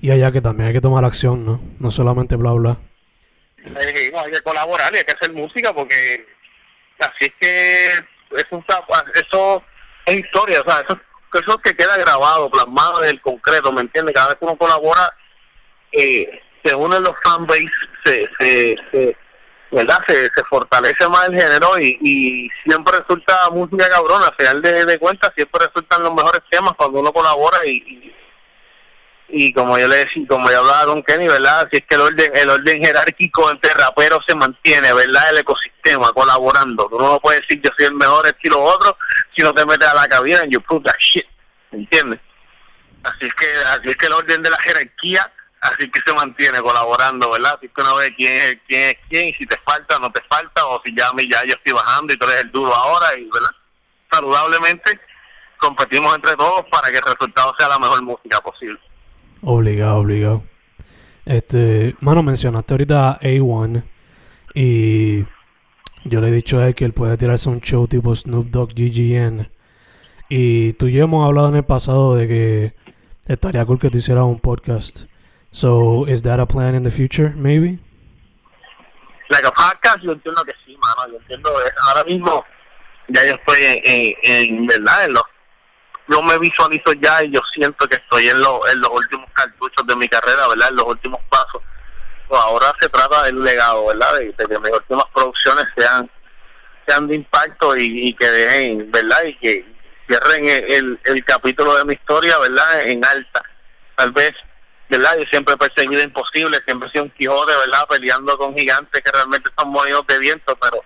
Y allá que también hay que tomar acción, ¿no? No solamente bla bla. Hay que, hay que colaborar y hay que hacer música porque Así es que eso, eso es historia, o sea, eso, eso que queda grabado, plasmado en el concreto, ¿me entiendes? Cada vez que uno colabora, eh, se unen los fanbase, se, se, se, ¿verdad? Se, se fortalece más el género y, y siempre resulta música cabrona, al final de, de cuentas siempre resultan los mejores temas cuando uno colabora y y como yo le decía, como yo hablaba con Kenny, ¿verdad? Así es que el orden, el orden jerárquico entre raperos se mantiene, ¿verdad? El ecosistema colaborando. Tú no puedes decir yo soy el mejor estilo otro si no te metes a la cabina and you prove that shit, ¿entiendes? Así es que, así es que el orden de la jerarquía, así que se mantiene colaborando, ¿verdad? Así que uno ve quién es quién es quién si te falta, no te falta, o si ya, ya yo estoy bajando y tú eres el duro ahora, y ¿verdad? Saludablemente competimos entre todos para que el resultado sea la mejor música posible. Obligado, obligado. Este, mano, mencionaste ahorita a A1 y yo le he dicho a él que él puede tirarse un show tipo Snoop Dogg GGN. Y tú y yo hemos hablado en el pasado de que estaría cool que te hiciera un podcast. So, is that a plan in the future, maybe? Like a podcast, yo entiendo que sí, mano. Yo entiendo, ahora mismo ya yo estoy en, en, verdad en los yo me visualizo ya y yo siento que estoy en, lo, en los últimos cartuchos de mi carrera, ¿verdad? En los últimos pasos. Pues ahora se trata del legado, ¿verdad? De, que mis últimas producciones sean sean de impacto y, que dejen, ¿verdad? Y que cierren el, el, capítulo de mi historia, ¿verdad? En alta. Tal vez, ¿verdad? Yo siempre he perseguido imposible, siempre he sido un Quijote, ¿verdad? Peleando con gigantes que realmente son molidos de viento, pero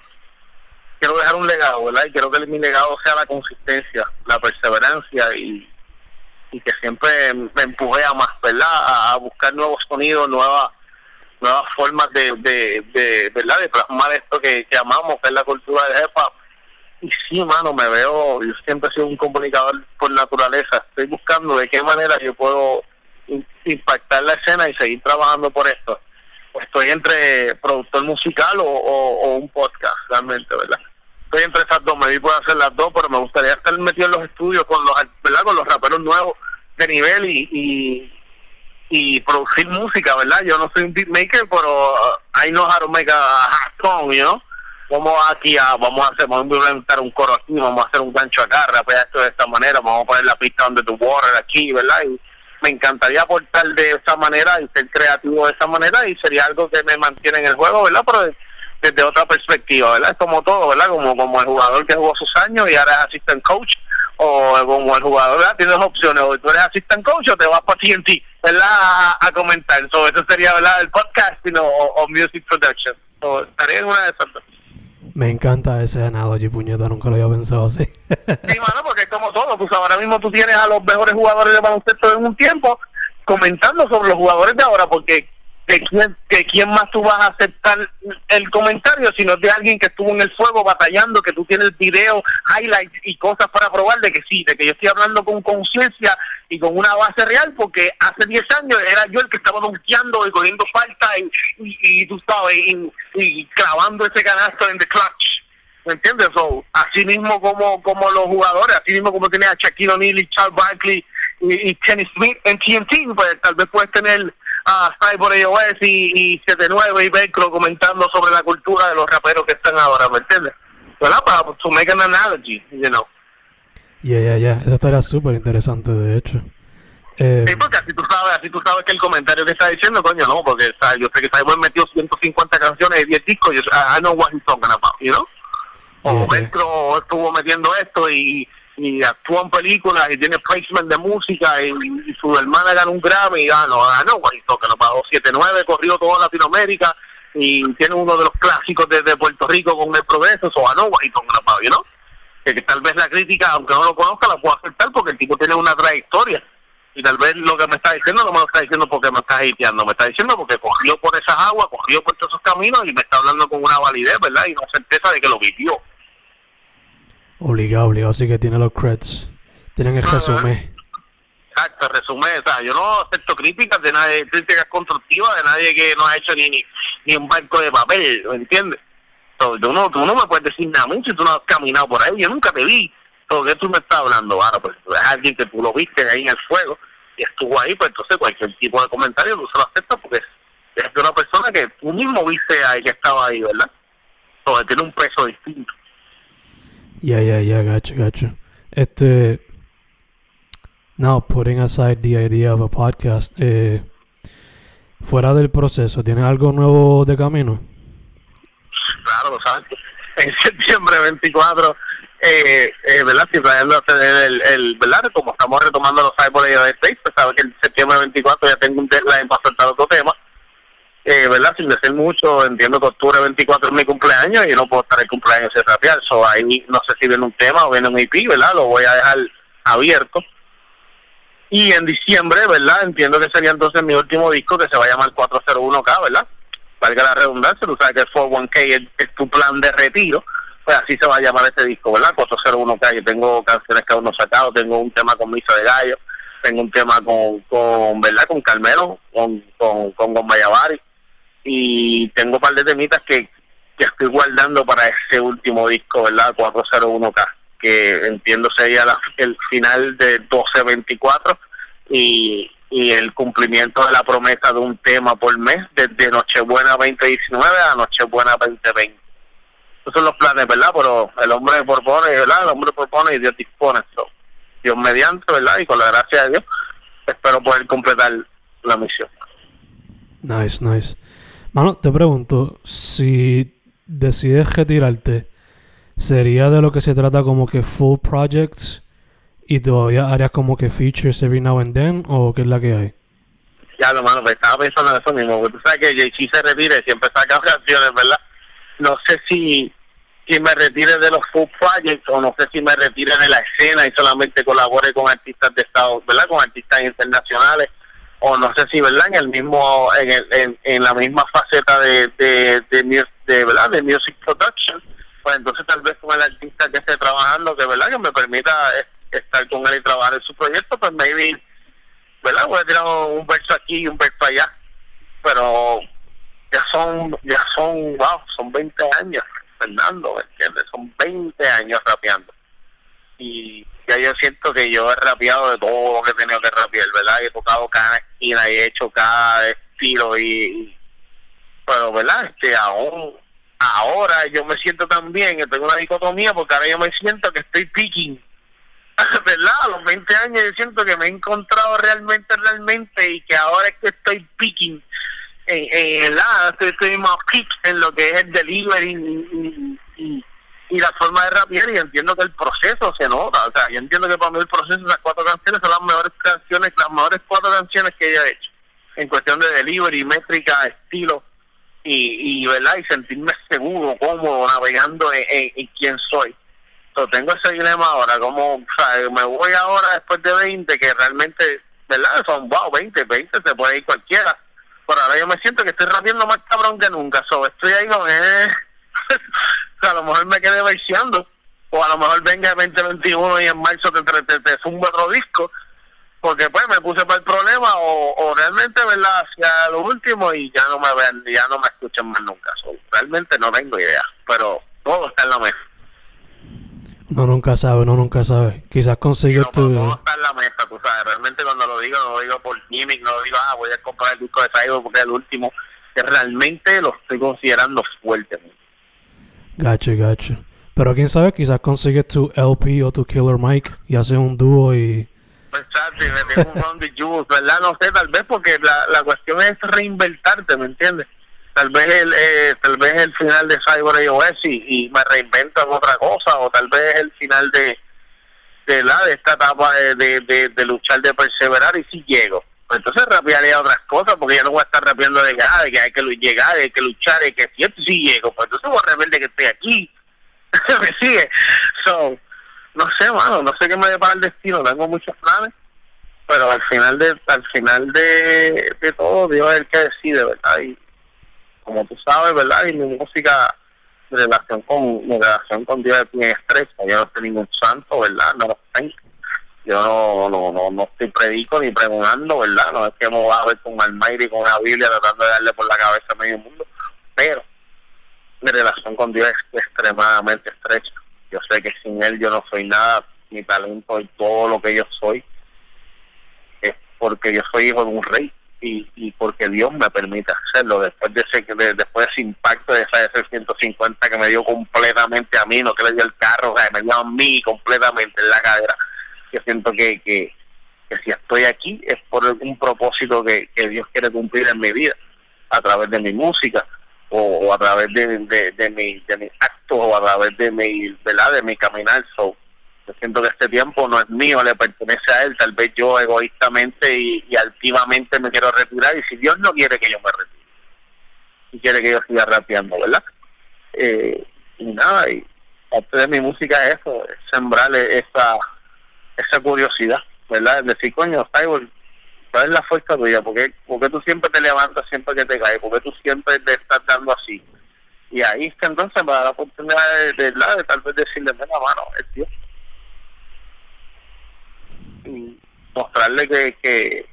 quiero dejar un legado, ¿verdad? Y quiero que mi legado sea la consistencia, la perseverancia y, y que siempre me empuje a más, ¿verdad? A, buscar nuevos sonidos, nuevas nuevas formas de, de, de, ¿verdad? De plasmar esto que, amamos, que es la cultura de hip Y sí, mano, me veo, yo siempre he sido un comunicador por naturaleza. Estoy buscando de qué manera yo puedo impactar la escena y seguir trabajando por esto. Estoy entre productor musical o, o un podcast, realmente, ¿verdad? estoy entre esas dos, me di por hacer las dos, pero me gustaría estar metido en los estudios con los, ¿verdad? Con los raperos nuevos de nivel y, y, y producir música, ¿verdad? Yo no soy un beatmaker, pero uh, I know how to make a, song, you know? Vamos aquí a, vamos a hacer, vamos a implementar un coro aquí, vamos a hacer un gancho acá, rapear esto de esta manera, vamos a poner la pista donde tu water aquí, ¿verdad? Y me encantaría aportar de esa manera y ser creativo de esa manera y sería algo que me mantiene en el juego, ¿verdad? Pero desde otra perspectiva, ¿verdad? Es como todo, ¿verdad? Como, como el jugador que jugó sus años y ahora es assistant coach, o como el jugador, ¿verdad? Tienes opciones, o tú eres assistant coach o te vas para TNT, ¿verdad? A, comentar. sobre eso sería, ¿verdad? El podcast o, music production. So, estaría en una de esas Me encanta ese analogy, puñeta, nunca lo había pensado así. sí, mano, porque es como todo, pues ahora mismo tú tienes a los mejores jugadores de baloncesto en un tiempo comentando sobre los jugadores de ahora, porque de quién, de quién más tú vas a aceptar el comentario, sino de alguien que estuvo en el fuego batallando, que tú tienes video, highlights y cosas para probar de que sí, de que yo estoy hablando con conciencia y con una base real, porque hace 10 años era yo el que estaba donkeando y cogiendo falta y, y, tú sabes, y, clavando ese canasto en the clutch. ¿Me entiendes? So, así mismo como, como los jugadores, así mismo como tenía a Shaquille O'Neal y Charles Barkley y, Kenny Smith en TNT, pues tal vez puedes tener a Cyborg iOS y, y 79 y Velcro comentando sobre la cultura de los raperos que están ahora, ¿me entiendes? ¿Verdad? Para to make an analogy, you know. Yeah, yeah, yeah. Eso estaría súper interesante, de hecho. Eh, sí, porque así tú sabes, así tú sabes que el comentario que está diciendo, coño, no, porque yo sé que Cyborg metió 150 canciones y 10 discos, yo, I know what he's talking about, you know? O Velcro estuvo metiendo esto y y actúa en películas y tiene placement de música y, su hermana gana un Grammy y ganó, ganó, que nos pagó 7-9, corrió toda Latinoamérica y tiene uno de los clásicos de, Puerto Rico con el progreso, o ganó ¿no? Que, que tal vez la crítica, aunque no lo conozca, la puedo aceptar porque el tipo tiene una trayectoria y tal vez lo que me está diciendo no me lo está diciendo porque me está hateando, me está diciendo porque corrió por esas aguas, corrió por todos esos caminos y me está hablando con una validez, ¿verdad? Y una certeza de que lo vivió. Obligado, obligado, así que tiene los creds. Tienen el resumen. Exacto, resumen. O sea, yo no acepto críticas de nadie, críticas constructivas de nadie que no ha hecho ni, ni, un barco de papel, ¿me entiendes? Tú, no, tú no me puedes decir nada mucho si tú no has caminado por ahí. Yo nunca te vi. Entonces, ¿qué tú me estás hablando? Ahora, pues es alguien que tú lo viste ahí en el fuego y estuvo ahí, pues entonces cualquier tipo de comentario tú se lo aceptas porque es de una persona que tú mismo viste ahí que estaba ahí, ¿verdad? Entonces, tiene un peso distinto. Yeah, yeah, yeah, gotcha, gotcha. Este. Now, putting aside the idea of a podcast, eh, fuera del proceso, ¿tienes algo nuevo de camino? Claro, lo sabes. *laughs* En septiembre 24, eh, eh, ¿verdad? Si el, el, ¿verdad? Como estamos retomando los cyborgs de State, pues sabes que en septiembre 24 ya tengo un deadline para soltar otro tema eh, ¿verdad? Sin decir mucho, entiendo que octubre 24 es mi cumpleaños y no puedo estar el cumpleaños sin rapear. So, ahí no sé si viene un tema o viene un IP, ¿verdad? Lo voy a dejar abierto. Y en diciembre, ¿verdad? Entiendo que sería entonces mi último disco que se va a llamar 401K, ¿verdad? Valga la redundancia, tú sabes que el 401K es, tu plan de retiro, pues así se va a llamar ese disco, ¿verdad? 401K. Yo tengo canciones que aún no sacado, tengo un tema con Misa de Gallo, tengo un tema con, con ¿verdad? Con Carmelo, con, con, con y tengo un par de temitas que, que estoy guardando para ese último disco, ¿verdad? 401K, que entiendo sería el final de 1224 y, y el cumplimiento de la promesa de un tema por mes desde Nochebuena 2019 a Nochebuena 2020. Esos son los planes, ¿verdad? Pero el hombre propone, ¿verdad? El hombre propone y Dios dispone. Dios mediante, ¿verdad? Y con la gracia de Dios, espero poder completar la misión. Nice, nice. Mano, te pregunto, si decides retirarte, ¿sería de lo que se trata como que full projects y todavía harías como que features every now and then o qué es la que hay? Ya, lo mano, pues estaba pensando en eso mismo, porque tú sabes que JC se retire, siempre saca *laughs* canciones, ¿verdad? No sé si, si me retire de los full projects o no sé si me retire de la escena y solamente colabore con artistas de Estados, ¿verdad? Con artistas internacionales o no sé si verdad en el mismo en, el, en, la misma faceta de de, de, de, verdad de music production pues entonces tal vez con el artista que esté trabajando que verdad que me permita estar con él y trabajar en su proyecto pues maybe verdad voy a tirar un verso aquí y un verso allá pero ya son ya son wow son 20 años Fernando ¿me entiendes? son 20 años rapeando y ya yo siento que yo he rapeado de todo lo que he tenido que rapear, ¿verdad? He tocado cada esquina y he hecho cada estilo y, pero verdad este aún ahora yo me siento también que tengo una dicotomía porque ahora yo me siento que estoy picking *laughs* verdad a los 20 años yo siento que me he encontrado realmente realmente y que ahora es que estoy picking en, en, estoy, estoy más pick en lo que es el delivery y la forma de rapear y entiendo que el proceso se nota, o sea, yo entiendo que para mí el proceso de las cuatro canciones son las mejores canciones, las mejores cuatro canciones que ella hecho, en cuestión de delivery, métrica, estilo y, y verdad y sentirme seguro cómodo navegando en, en, quién soy. Entonces tengo ese dilema ahora como o sea, me voy ahora después de 20 que realmente verdad son wow 20 20 se puede ir cualquiera pero ahora yo me siento que estoy rapiendo más cabrón que nunca so, estoy ahí con eh, *laughs* a lo mejor me quedé bailando o a lo mejor venga el 2021 y en marzo te, te, te, te otro disco. Porque pues me puse para el problema o, o realmente verdad hacia lo último y ya no me ven ya no me escuchan más nunca. So, realmente no tengo idea pero todo está en la mesa. No nunca sabe no nunca sabe. Quizás consigues no, tu todo está en la mesa tú sabes. Realmente cuando lo digo no lo digo por gimmick no lo digo ah voy a comprar el disco de Cyber porque es el último que realmente lo estoy considerando fuerte gacho gacho pero quién sabe quizás consigues tu LP o tu Killer Mike y haces un dúo y Exacto, y me tengo un round de juice, ¿verdad? No sé, tal vez porque la, la cuestión es reinventarte, ¿me entiendes? Tal vez el eh, tal vez el final de Cyber iOS y, y me reinvento en otra cosa, o tal vez el final de de, la, de esta etapa de, de, de, luchar, de perseverar, y si llego. Pues entonces rapearía otras cosas, porque ya no voy a estar rapeando de, ah, de que hay que llegar, hay que luchar, de que si sí llego. Pues entonces voy a rebelde que estoy aquí. *laughs* ¿Me sigue? So, no sé, mano, no sé qué me depara el destino, tengo muchos planes, pero al final de al final de, de todo Dios es el que decide, ¿verdad? Y como tú sabes, ¿verdad? Y mi música, mi relación con mi relación con Dios es bien estrecha, yo no soy ningún santo, ¿verdad? No lo tengo. Yo no, no, no, no estoy predico ni pregonando, ¿verdad? No es que me voy a ver con Almighty y con una Biblia tratando de darle por la cabeza a medio mundo, pero mi relación con Dios es extremadamente estrecha yo sé que sin él yo no soy nada, mi talento y todo lo que yo soy es porque yo soy hijo de un rey y, y porque Dios me permite hacerlo después de ese de, después de ese impacto de esa ese 150 que me dio completamente a mí, no que le dio el carro, o sea, me dio a mí completamente en la cadera. Yo siento que, que, si estoy aquí es por un propósito que, que Dios quiere cumplir en mi vida a través de mi música o, a través de, de, de, mi, de mis actos o a través de mi, ¿verdad? de mi caminar. So, yo siento que este tiempo no es mío, le pertenece a él. Tal vez yo egoístamente y, y altivamente me quiero retirar y si Dios no quiere que yo me retire y quiere que yo siga rapeando, ¿verdad? Eh, y nada, y parte de mi música es eso, es sembrarle esa, esa curiosidad, ¿verdad? Es decir, coño, Cyborg, ¿cuál es la fuerza tuya? ¿Por qué, porque tú siempre te levantas siempre que te caes? porque tú siempre te estás dando así? Y ahí es que entonces da la oportunidad de, de, de, de tal vez decirle, mira, mano, es Dios. Y mostrarle que, que,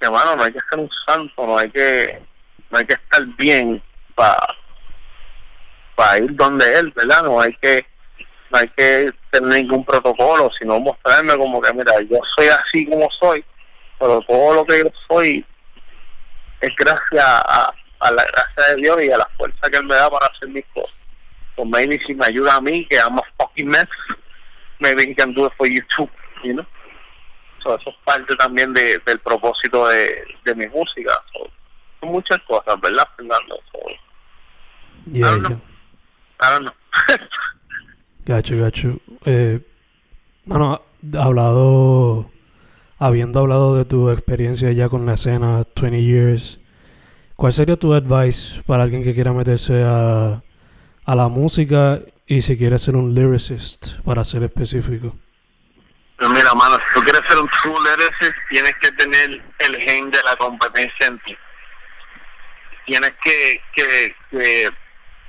que, mano, no hay que ser un santo, no hay que, no hay que estar bien para para ir donde él, ¿verdad? No hay que no hay que tener ningún protocolo, sino mostrarme como que, mira, yo soy así como soy, pero todo lo que yo soy es gracias a, a la gracia de Dios y a la fuerza que Él me da para hacer mis cosas. So maybe si me ayuda a mí, que I'm a fucking mess, maybe he can do it for you too, you know? So eso es parte también de, del propósito de, de mi música. So, son muchas cosas, ¿verdad, Fernando? So, Yeah, I don't know. I don't know. *laughs* Gacho, gacho. Eh, bueno, hablado, habiendo hablado de tu experiencia ya con la escena, 20 years, ¿cuál sería tu advice para alguien que quiera meterse a, a la música y si quiere ser un lyricist, para ser específico? Pues mira, mano, si tú quieres ser un true lyricist, tienes que tener el gen de la competencia en ti. Tienes que, que, que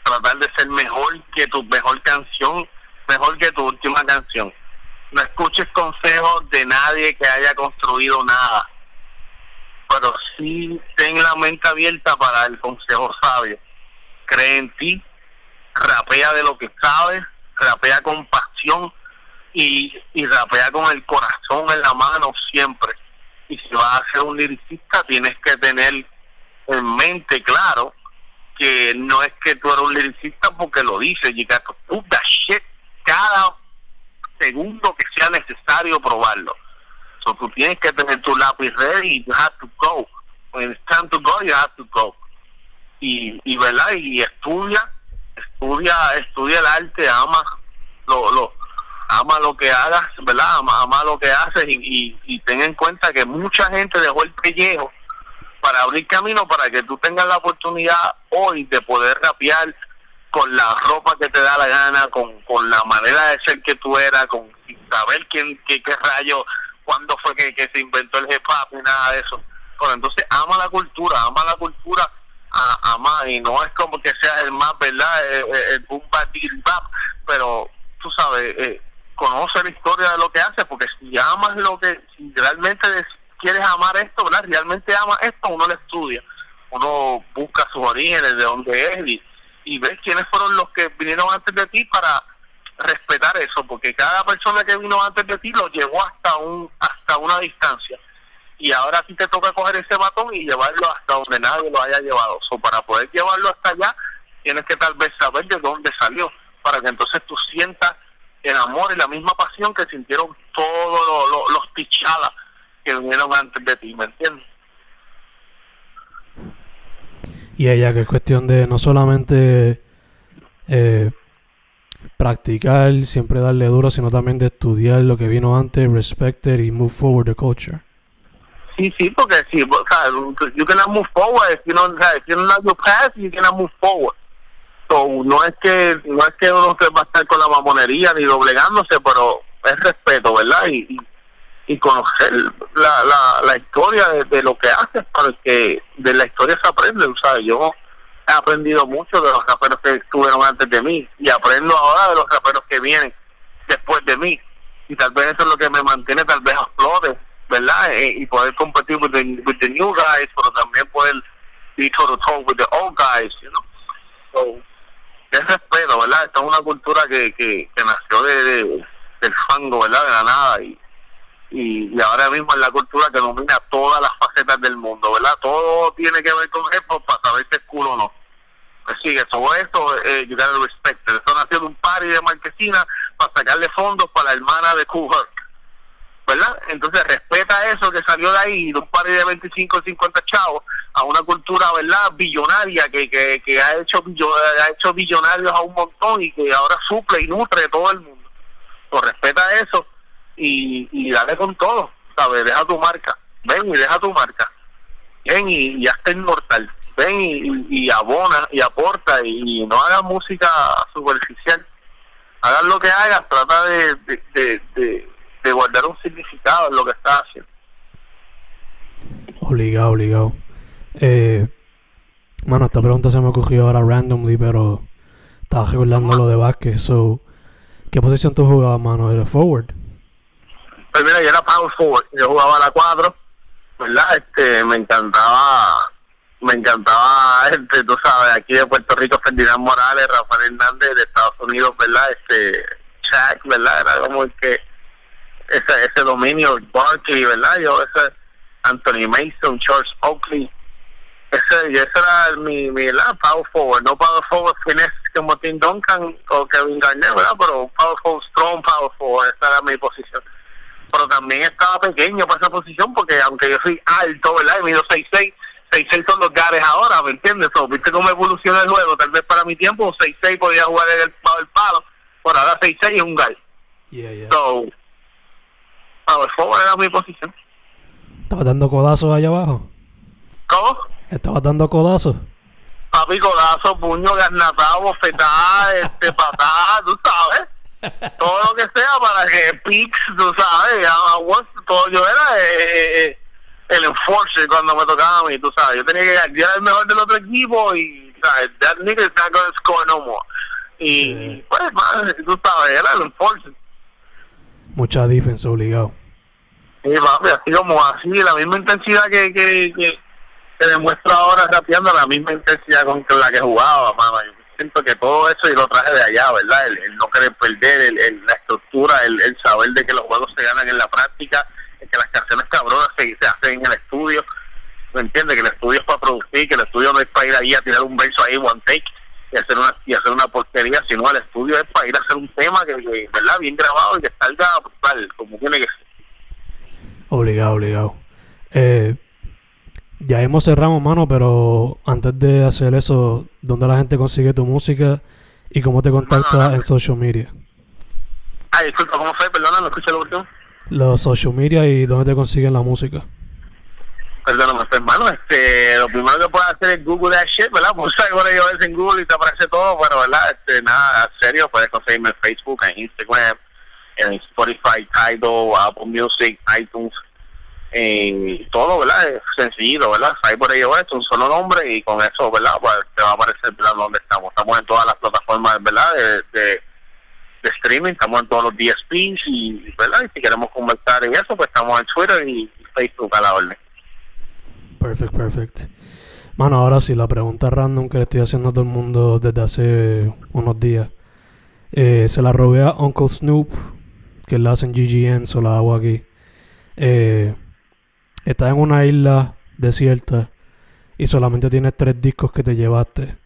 tratar de ser mejor que tu mejor canción, mejor que tu última canción. No escuches consejos de nadie que haya construido nada, pero sí ten la mente abierta para el consejo sabio. Cree en ti, rapea de lo que sabes, rapea con pasión y, y rapea con el corazón en la mano siempre. Y si vas a ser un liricista, tienes que tener en mente claro que no es que tú eres un liricista porque lo dices, you got to that shit cada segundo que sea necesario probarlo. So, tú tienes que tener tu lápiz ready, you have to go. When it's time to go, you have to go. Y, y verdad, y estudia, estudia, estudia el arte, ama lo, lo, ama lo que hagas, ¿verdad? Ama, ama lo que haces y, y, ten en cuenta que mucha gente dejó el pellejo para abrir camino para que tú tengas la oportunidad hoy de poder rapear con la ropa que te da la gana, con, con la manera de ser que tú eras, con saber quién, qué, qué rayo, cuándo fue que, se inventó el hip hop y nada de eso. Bueno, entonces ama la cultura, ama la cultura a, a y no es como que sea el más, ¿verdad? El, el boom bap, pero tú sabes, eh, conoce la historia de lo que hace, porque si amas lo que, si realmente quieres amar esto, ¿verdad? Realmente amas esto, uno lo estudia, uno busca sus orígenes, de dónde es y, y ves quiénes fueron los que vinieron antes de ti para respetar eso, porque cada persona que vino antes de ti lo llevó hasta un hasta una distancia y ahora a ti te toca coger ese batón y llevarlo hasta donde nadie lo haya llevado. O para poder llevarlo hasta allá, tienes que tal vez saber de dónde salió, para que entonces tú sientas el amor y la misma pasión que sintieron todos los pichadas que vinieron antes de ti, ¿me entiendes? Y ella que es cuestión de no solamente eh, practicar, siempre darle duro, sino también de estudiar lo que vino antes, respectar y move forward the culture. Sí, sí, porque sí, o sea, you cannot move forward if you don't, if you don't you cannot move forward. So, no es que no es que uno se va a estar con la mamonería ni doblegándose, pero es respeto, ¿verdad? Y, conocer la, la, la historia de, lo que haces, porque de la historia se aprende, sea, yo he aprendido mucho de los raperos que estuvieron antes de mí y aprendo ahora de los raperos que vienen después de mí y tal vez eso es lo que me mantiene tal vez a flote ¿verdad? Eh, y poder competir with the, with the new guys pero también poder be to toe with the old guys you know so es respeto ¿verdad? esta es una cultura que, que, que nació de, del fango ¿verdad? de la nada y y, y, ahora mismo es la cultura que domina todas las facetas del mundo, ¿verdad? Todo tiene que ver con eso para saber si es culo o no. Pues sigue, todo esto, eh, you gotta respect Eso nació de un party de marquesina para sacarle fondos para la hermana de Cooper, ¿verdad? Entonces respeta eso que salió de ahí, de un party de 25 o 50 chavos, a una cultura, ¿verdad? Billonaria que, que, que ha, hecho, ha hecho billonarios a un montón y que ahora suple y nutre todo el mundo. Pues respeta eso y, y dale con todo, ¿sabes? Deja tu marca, ven y deja tu marca, ven y, y hazte inmortal, ven y, abona y aporta y, no hagas música superficial, hagas lo que hagas, trata de, de, de, guardar un significado en lo que estás haciendo. Obligado, obligado. Eh, mano, esta pregunta se me ocurrió ahora randomly, pero estaba recordando lo de básquet. So, ¿Qué posición tú jugabas, mano? ¿Era forward? Pues mira, yo era power forward, yo jugaba a la 4, ¿verdad? Este, me encantaba, me encantaba, este, tú sabes, aquí de Puerto Rico, Ferdinand Morales, Rafael Hernández de Estados Unidos, ¿verdad? Este, Shaq, ¿verdad? Era como el que, ese, ese dominio, Barkley, ¿verdad? Yo, ese, Anthony Mason, George Oakley, ese, ese era mi, mi ¿verdad? power forward, no power forward finesse como Tim Duncan o Kevin Garnett, ¿verdad? Pero power forward, strong power forward, esa era mi posición pero también estaba pequeño para esa posición porque aunque yo soy alto, ¿verdad? Y mido 6'6", 6'6 son los gares ahora, ¿me entiendes? O, ¿Viste cómo evoluciona el juego? Tal vez para mi tiempo 6'6 podía jugar en el palo del palo, pero ahora 6'6 es un gar. Yeah, yeah. So, power forward era mi posición. ¿Estabas dando codazos allá abajo? ¿Cómo? ¿Estabas dando codazos? Papi, codazo, puño, garnatado, bofetada, *laughs* este, patada, tú sabes todo lo que sea para que Pix, tú sabes, todo yo era eh, eh, el enforcer cuando me tocaba a mí, tú sabes, yo tenía que yo era el mejor del otro equipo y, sabes, that nigga is not to score no more. Y, pues, man, tú sabes, era el enforcer. Mucha defensa obligado. Sí, papi, así como así, la misma intensidad que, que, que, que demuestra ahora rapeando, la misma intensidad con la que jugaba, mano siento que todo eso y lo traje de allá, ¿verdad? El, no querer perder, el, la estructura, el, saber de que los juegos se ganan en la práctica, que las canciones cabronas se, hacen en el estudio, ¿me entiendes? Que el estudio es para producir, que el estudio no es para ir ahí a tirar un verso ahí, one take, y hacer una, y hacer una porquería, sino el estudio es para ir a hacer un tema que, ¿verdad? Bien grabado y que salga tal, como tiene que ser. Obligado, obligado. Eh, ya hemos cerrado, mano, pero antes de hacer eso, ¿dónde la gente consigue tu música y cómo te contacta en social media? Ay, disculpa, ¿cómo fue? Perdona, no escuché lo último. Los social media y dónde te consiguen la música. Perdóname, pues, hermano, este, lo primero que puedes hacer es Google that shit, ¿verdad? *laughs* Pues ahora yo en Google y te aparece todo, pero, ¿verdad? Este, nada, serio, puedes conseguirme en Facebook, en Instagram, en Spotify, Tidal, Apple Music, iTunes, en todo, ¿verdad? Es sencillo, ¿verdad? Cyber iOS, un solo nombre y con eso, ¿verdad? Pues te va a aparecer, ¿verdad? Dónde estamos. Estamos en todas las plataformas, ¿verdad? De, de, de streaming, estamos en todos los DSPs y, ¿verdad? Y si queremos conversar en eso, pues estamos en Twitter y Facebook a la orden. Perfect, perfect. Mano, ahora sí, la pregunta random que le estoy haciendo a todo el mundo desde hace unos días. Eh, se la robé a Uncle Snoop, que la hacen GGN, se la hago aquí. Eh, estás en una isla desierta y solamente tienes tres discos que te llevaste.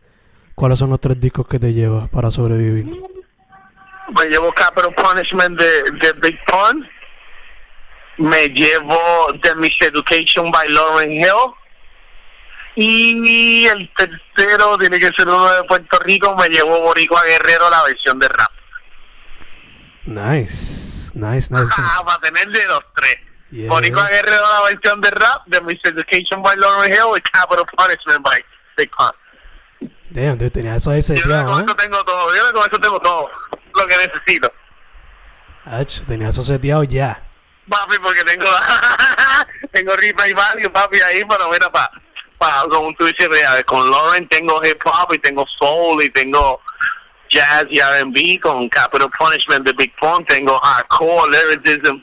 ¿Cuáles son los tres discos que te llevas para sobrevivir? Me llevo Capital Punishment de, de Big Pun me llevo The Miseducation by Lauren Hill. Y el tercero tiene que ser uno de Puerto Rico, me llevo Boricua Guerrero la versión de rap. Nice, nice, nice. Ah, para tener de los tres. Boricua Guerrero la versión de rap, The Miseducation by Lauren Hill y Capital Punishment by Big Pun. Damn, dude, tenía eso ahí Yo con eso tengo todo, yo con eso tengo todo lo que necesito. Ach, tenía eso seteado ya papi, porque tengo *laughs* tengo ripa y value, papi, ahí, pero mira, para, pa, como tú dices, con Lauren tengo hip hop y tengo soul y tengo jazz y R&B, con Capital Punishment de Big Pun tengo hardcore, lyricism,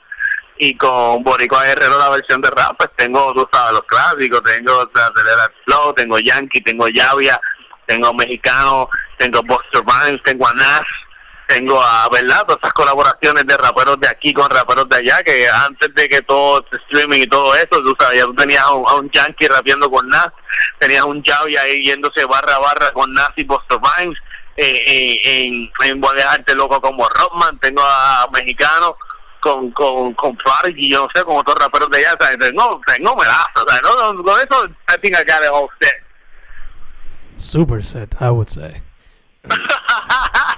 y con Boricua Guerrero la versión de rap, pues tengo, tú sabes, los clásicos, tengo Flow, tengo Yankee, tengo Yavia, tengo Mexicano, tengo Buster Rhymes, tengo a Nas, tengo a, ¿verdad? Todas esas colaboraciones de raperos de aquí con raperos de allá, que antes de que todo este streaming y todo eso, tú sabes, ya tú tenías a un, Yankee rapeando con Nas, tenías un Javi ahí yéndose barra a barra con Nas y Buster Rhymes, eh, eh, en, en Voy a loco como Rockman, tengo a mexicanos con, con, con Prodigy, yo no sé, con otros raperos de allá, ¿sabes? Tengo, tengo melazo, ¿sabes? No, no, con eso, I think I got it all set. Super set, I would say.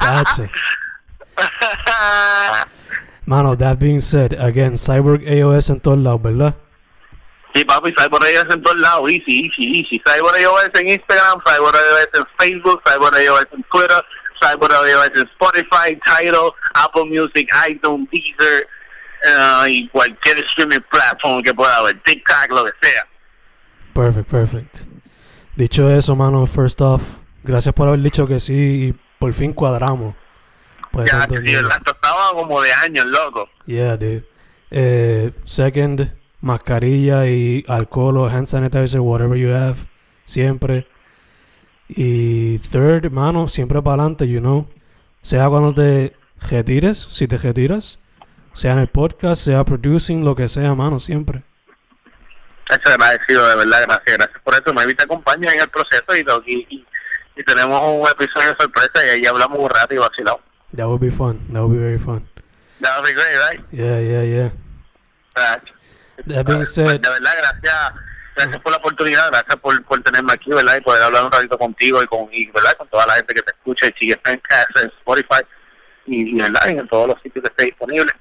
Gotcha. *laughs* Mano, that being said, again, Cyborg AOS en todos lados, ¿verdad? Sí, papi, Cyborg AOS en todos lados, easy, easy, easy. Cyborg AOS en Instagram, Cyborg AOS en Facebook, Cyborg AOS en Twitter, Cyborg AOS en Spotify, Tidal, Apple Music, iTunes, Deezer, uh, y cualquier streaming platform que pueda haber, TikTok, lo que sea. Perfect, perfect. Dicho eso, mano, first off, gracias por haber dicho que sí y por fin cuadramos. Pues ya, tío, la estaba como de años, loco. Yeah, dude. Eh, second, mascarilla y alcohol o hand sanitizer, whatever you have, siempre. Y third, mano, siempre para adelante, you know. Sea cuando te retires, si te retiras, sea en el podcast, sea producing, lo que sea, mano, siempre. Hecho agradecido, de verdad, gracias, gracias por eso. Me te acompaña en el proceso y, y, y, tenemos un episodio de sorpresa y ahí hablamos un rato y vacilado. That would be fun. That would be very fun. That would be great, right? Yeah, yeah, yeah. That being said, de verdad, gracias, gracias por la oportunidad, gracias por, por tenerme aquí, ¿verdad? Y poder hablar un ratito contigo y con, y, ¿verdad? Con toda la gente que te escucha y sigue en casa, en Spotify y, ¿verdad? Y en todos los sitios que esté disponible.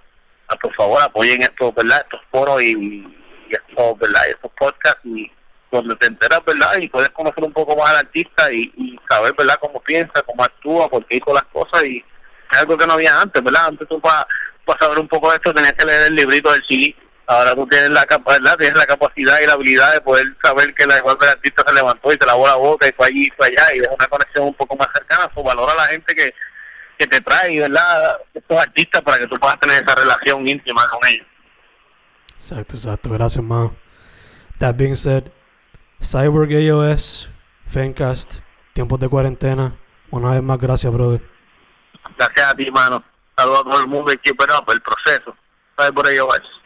Ah, por favor, apoyen estos, ¿verdad? Estos foros y, estos, ¿verdad? Estos podcasts y donde te enteras, ¿verdad? Y puedes conocer un poco más al artista y, saber, ¿verdad? Cómo piensa, cómo actúa, por qué hizo las cosas y algo que no había antes, ¿verdad? Antes tú para, saber un poco de esto tenías que leer el librito del CD. Ahora tú tienes la, ¿verdad? tienes la capacidad y la habilidad de poder saber que la igual del artista se levantó y se lavó la boca y fue allí y fue allá y es una conexión un poco más cercana. Pues valora a la gente que, que te trae, ¿verdad? Estos artistas para que tú puedas tener esa relación íntima con ellos. Exacto, exacto. Gracias, ma. That being said, Cyborg AOS, Fencast, tiempos de cuarentena. Una vez más, gracias, brother. Gracias a ti, mano. Saludos a todo el mundo y up, el proceso. Bye por ello, guys.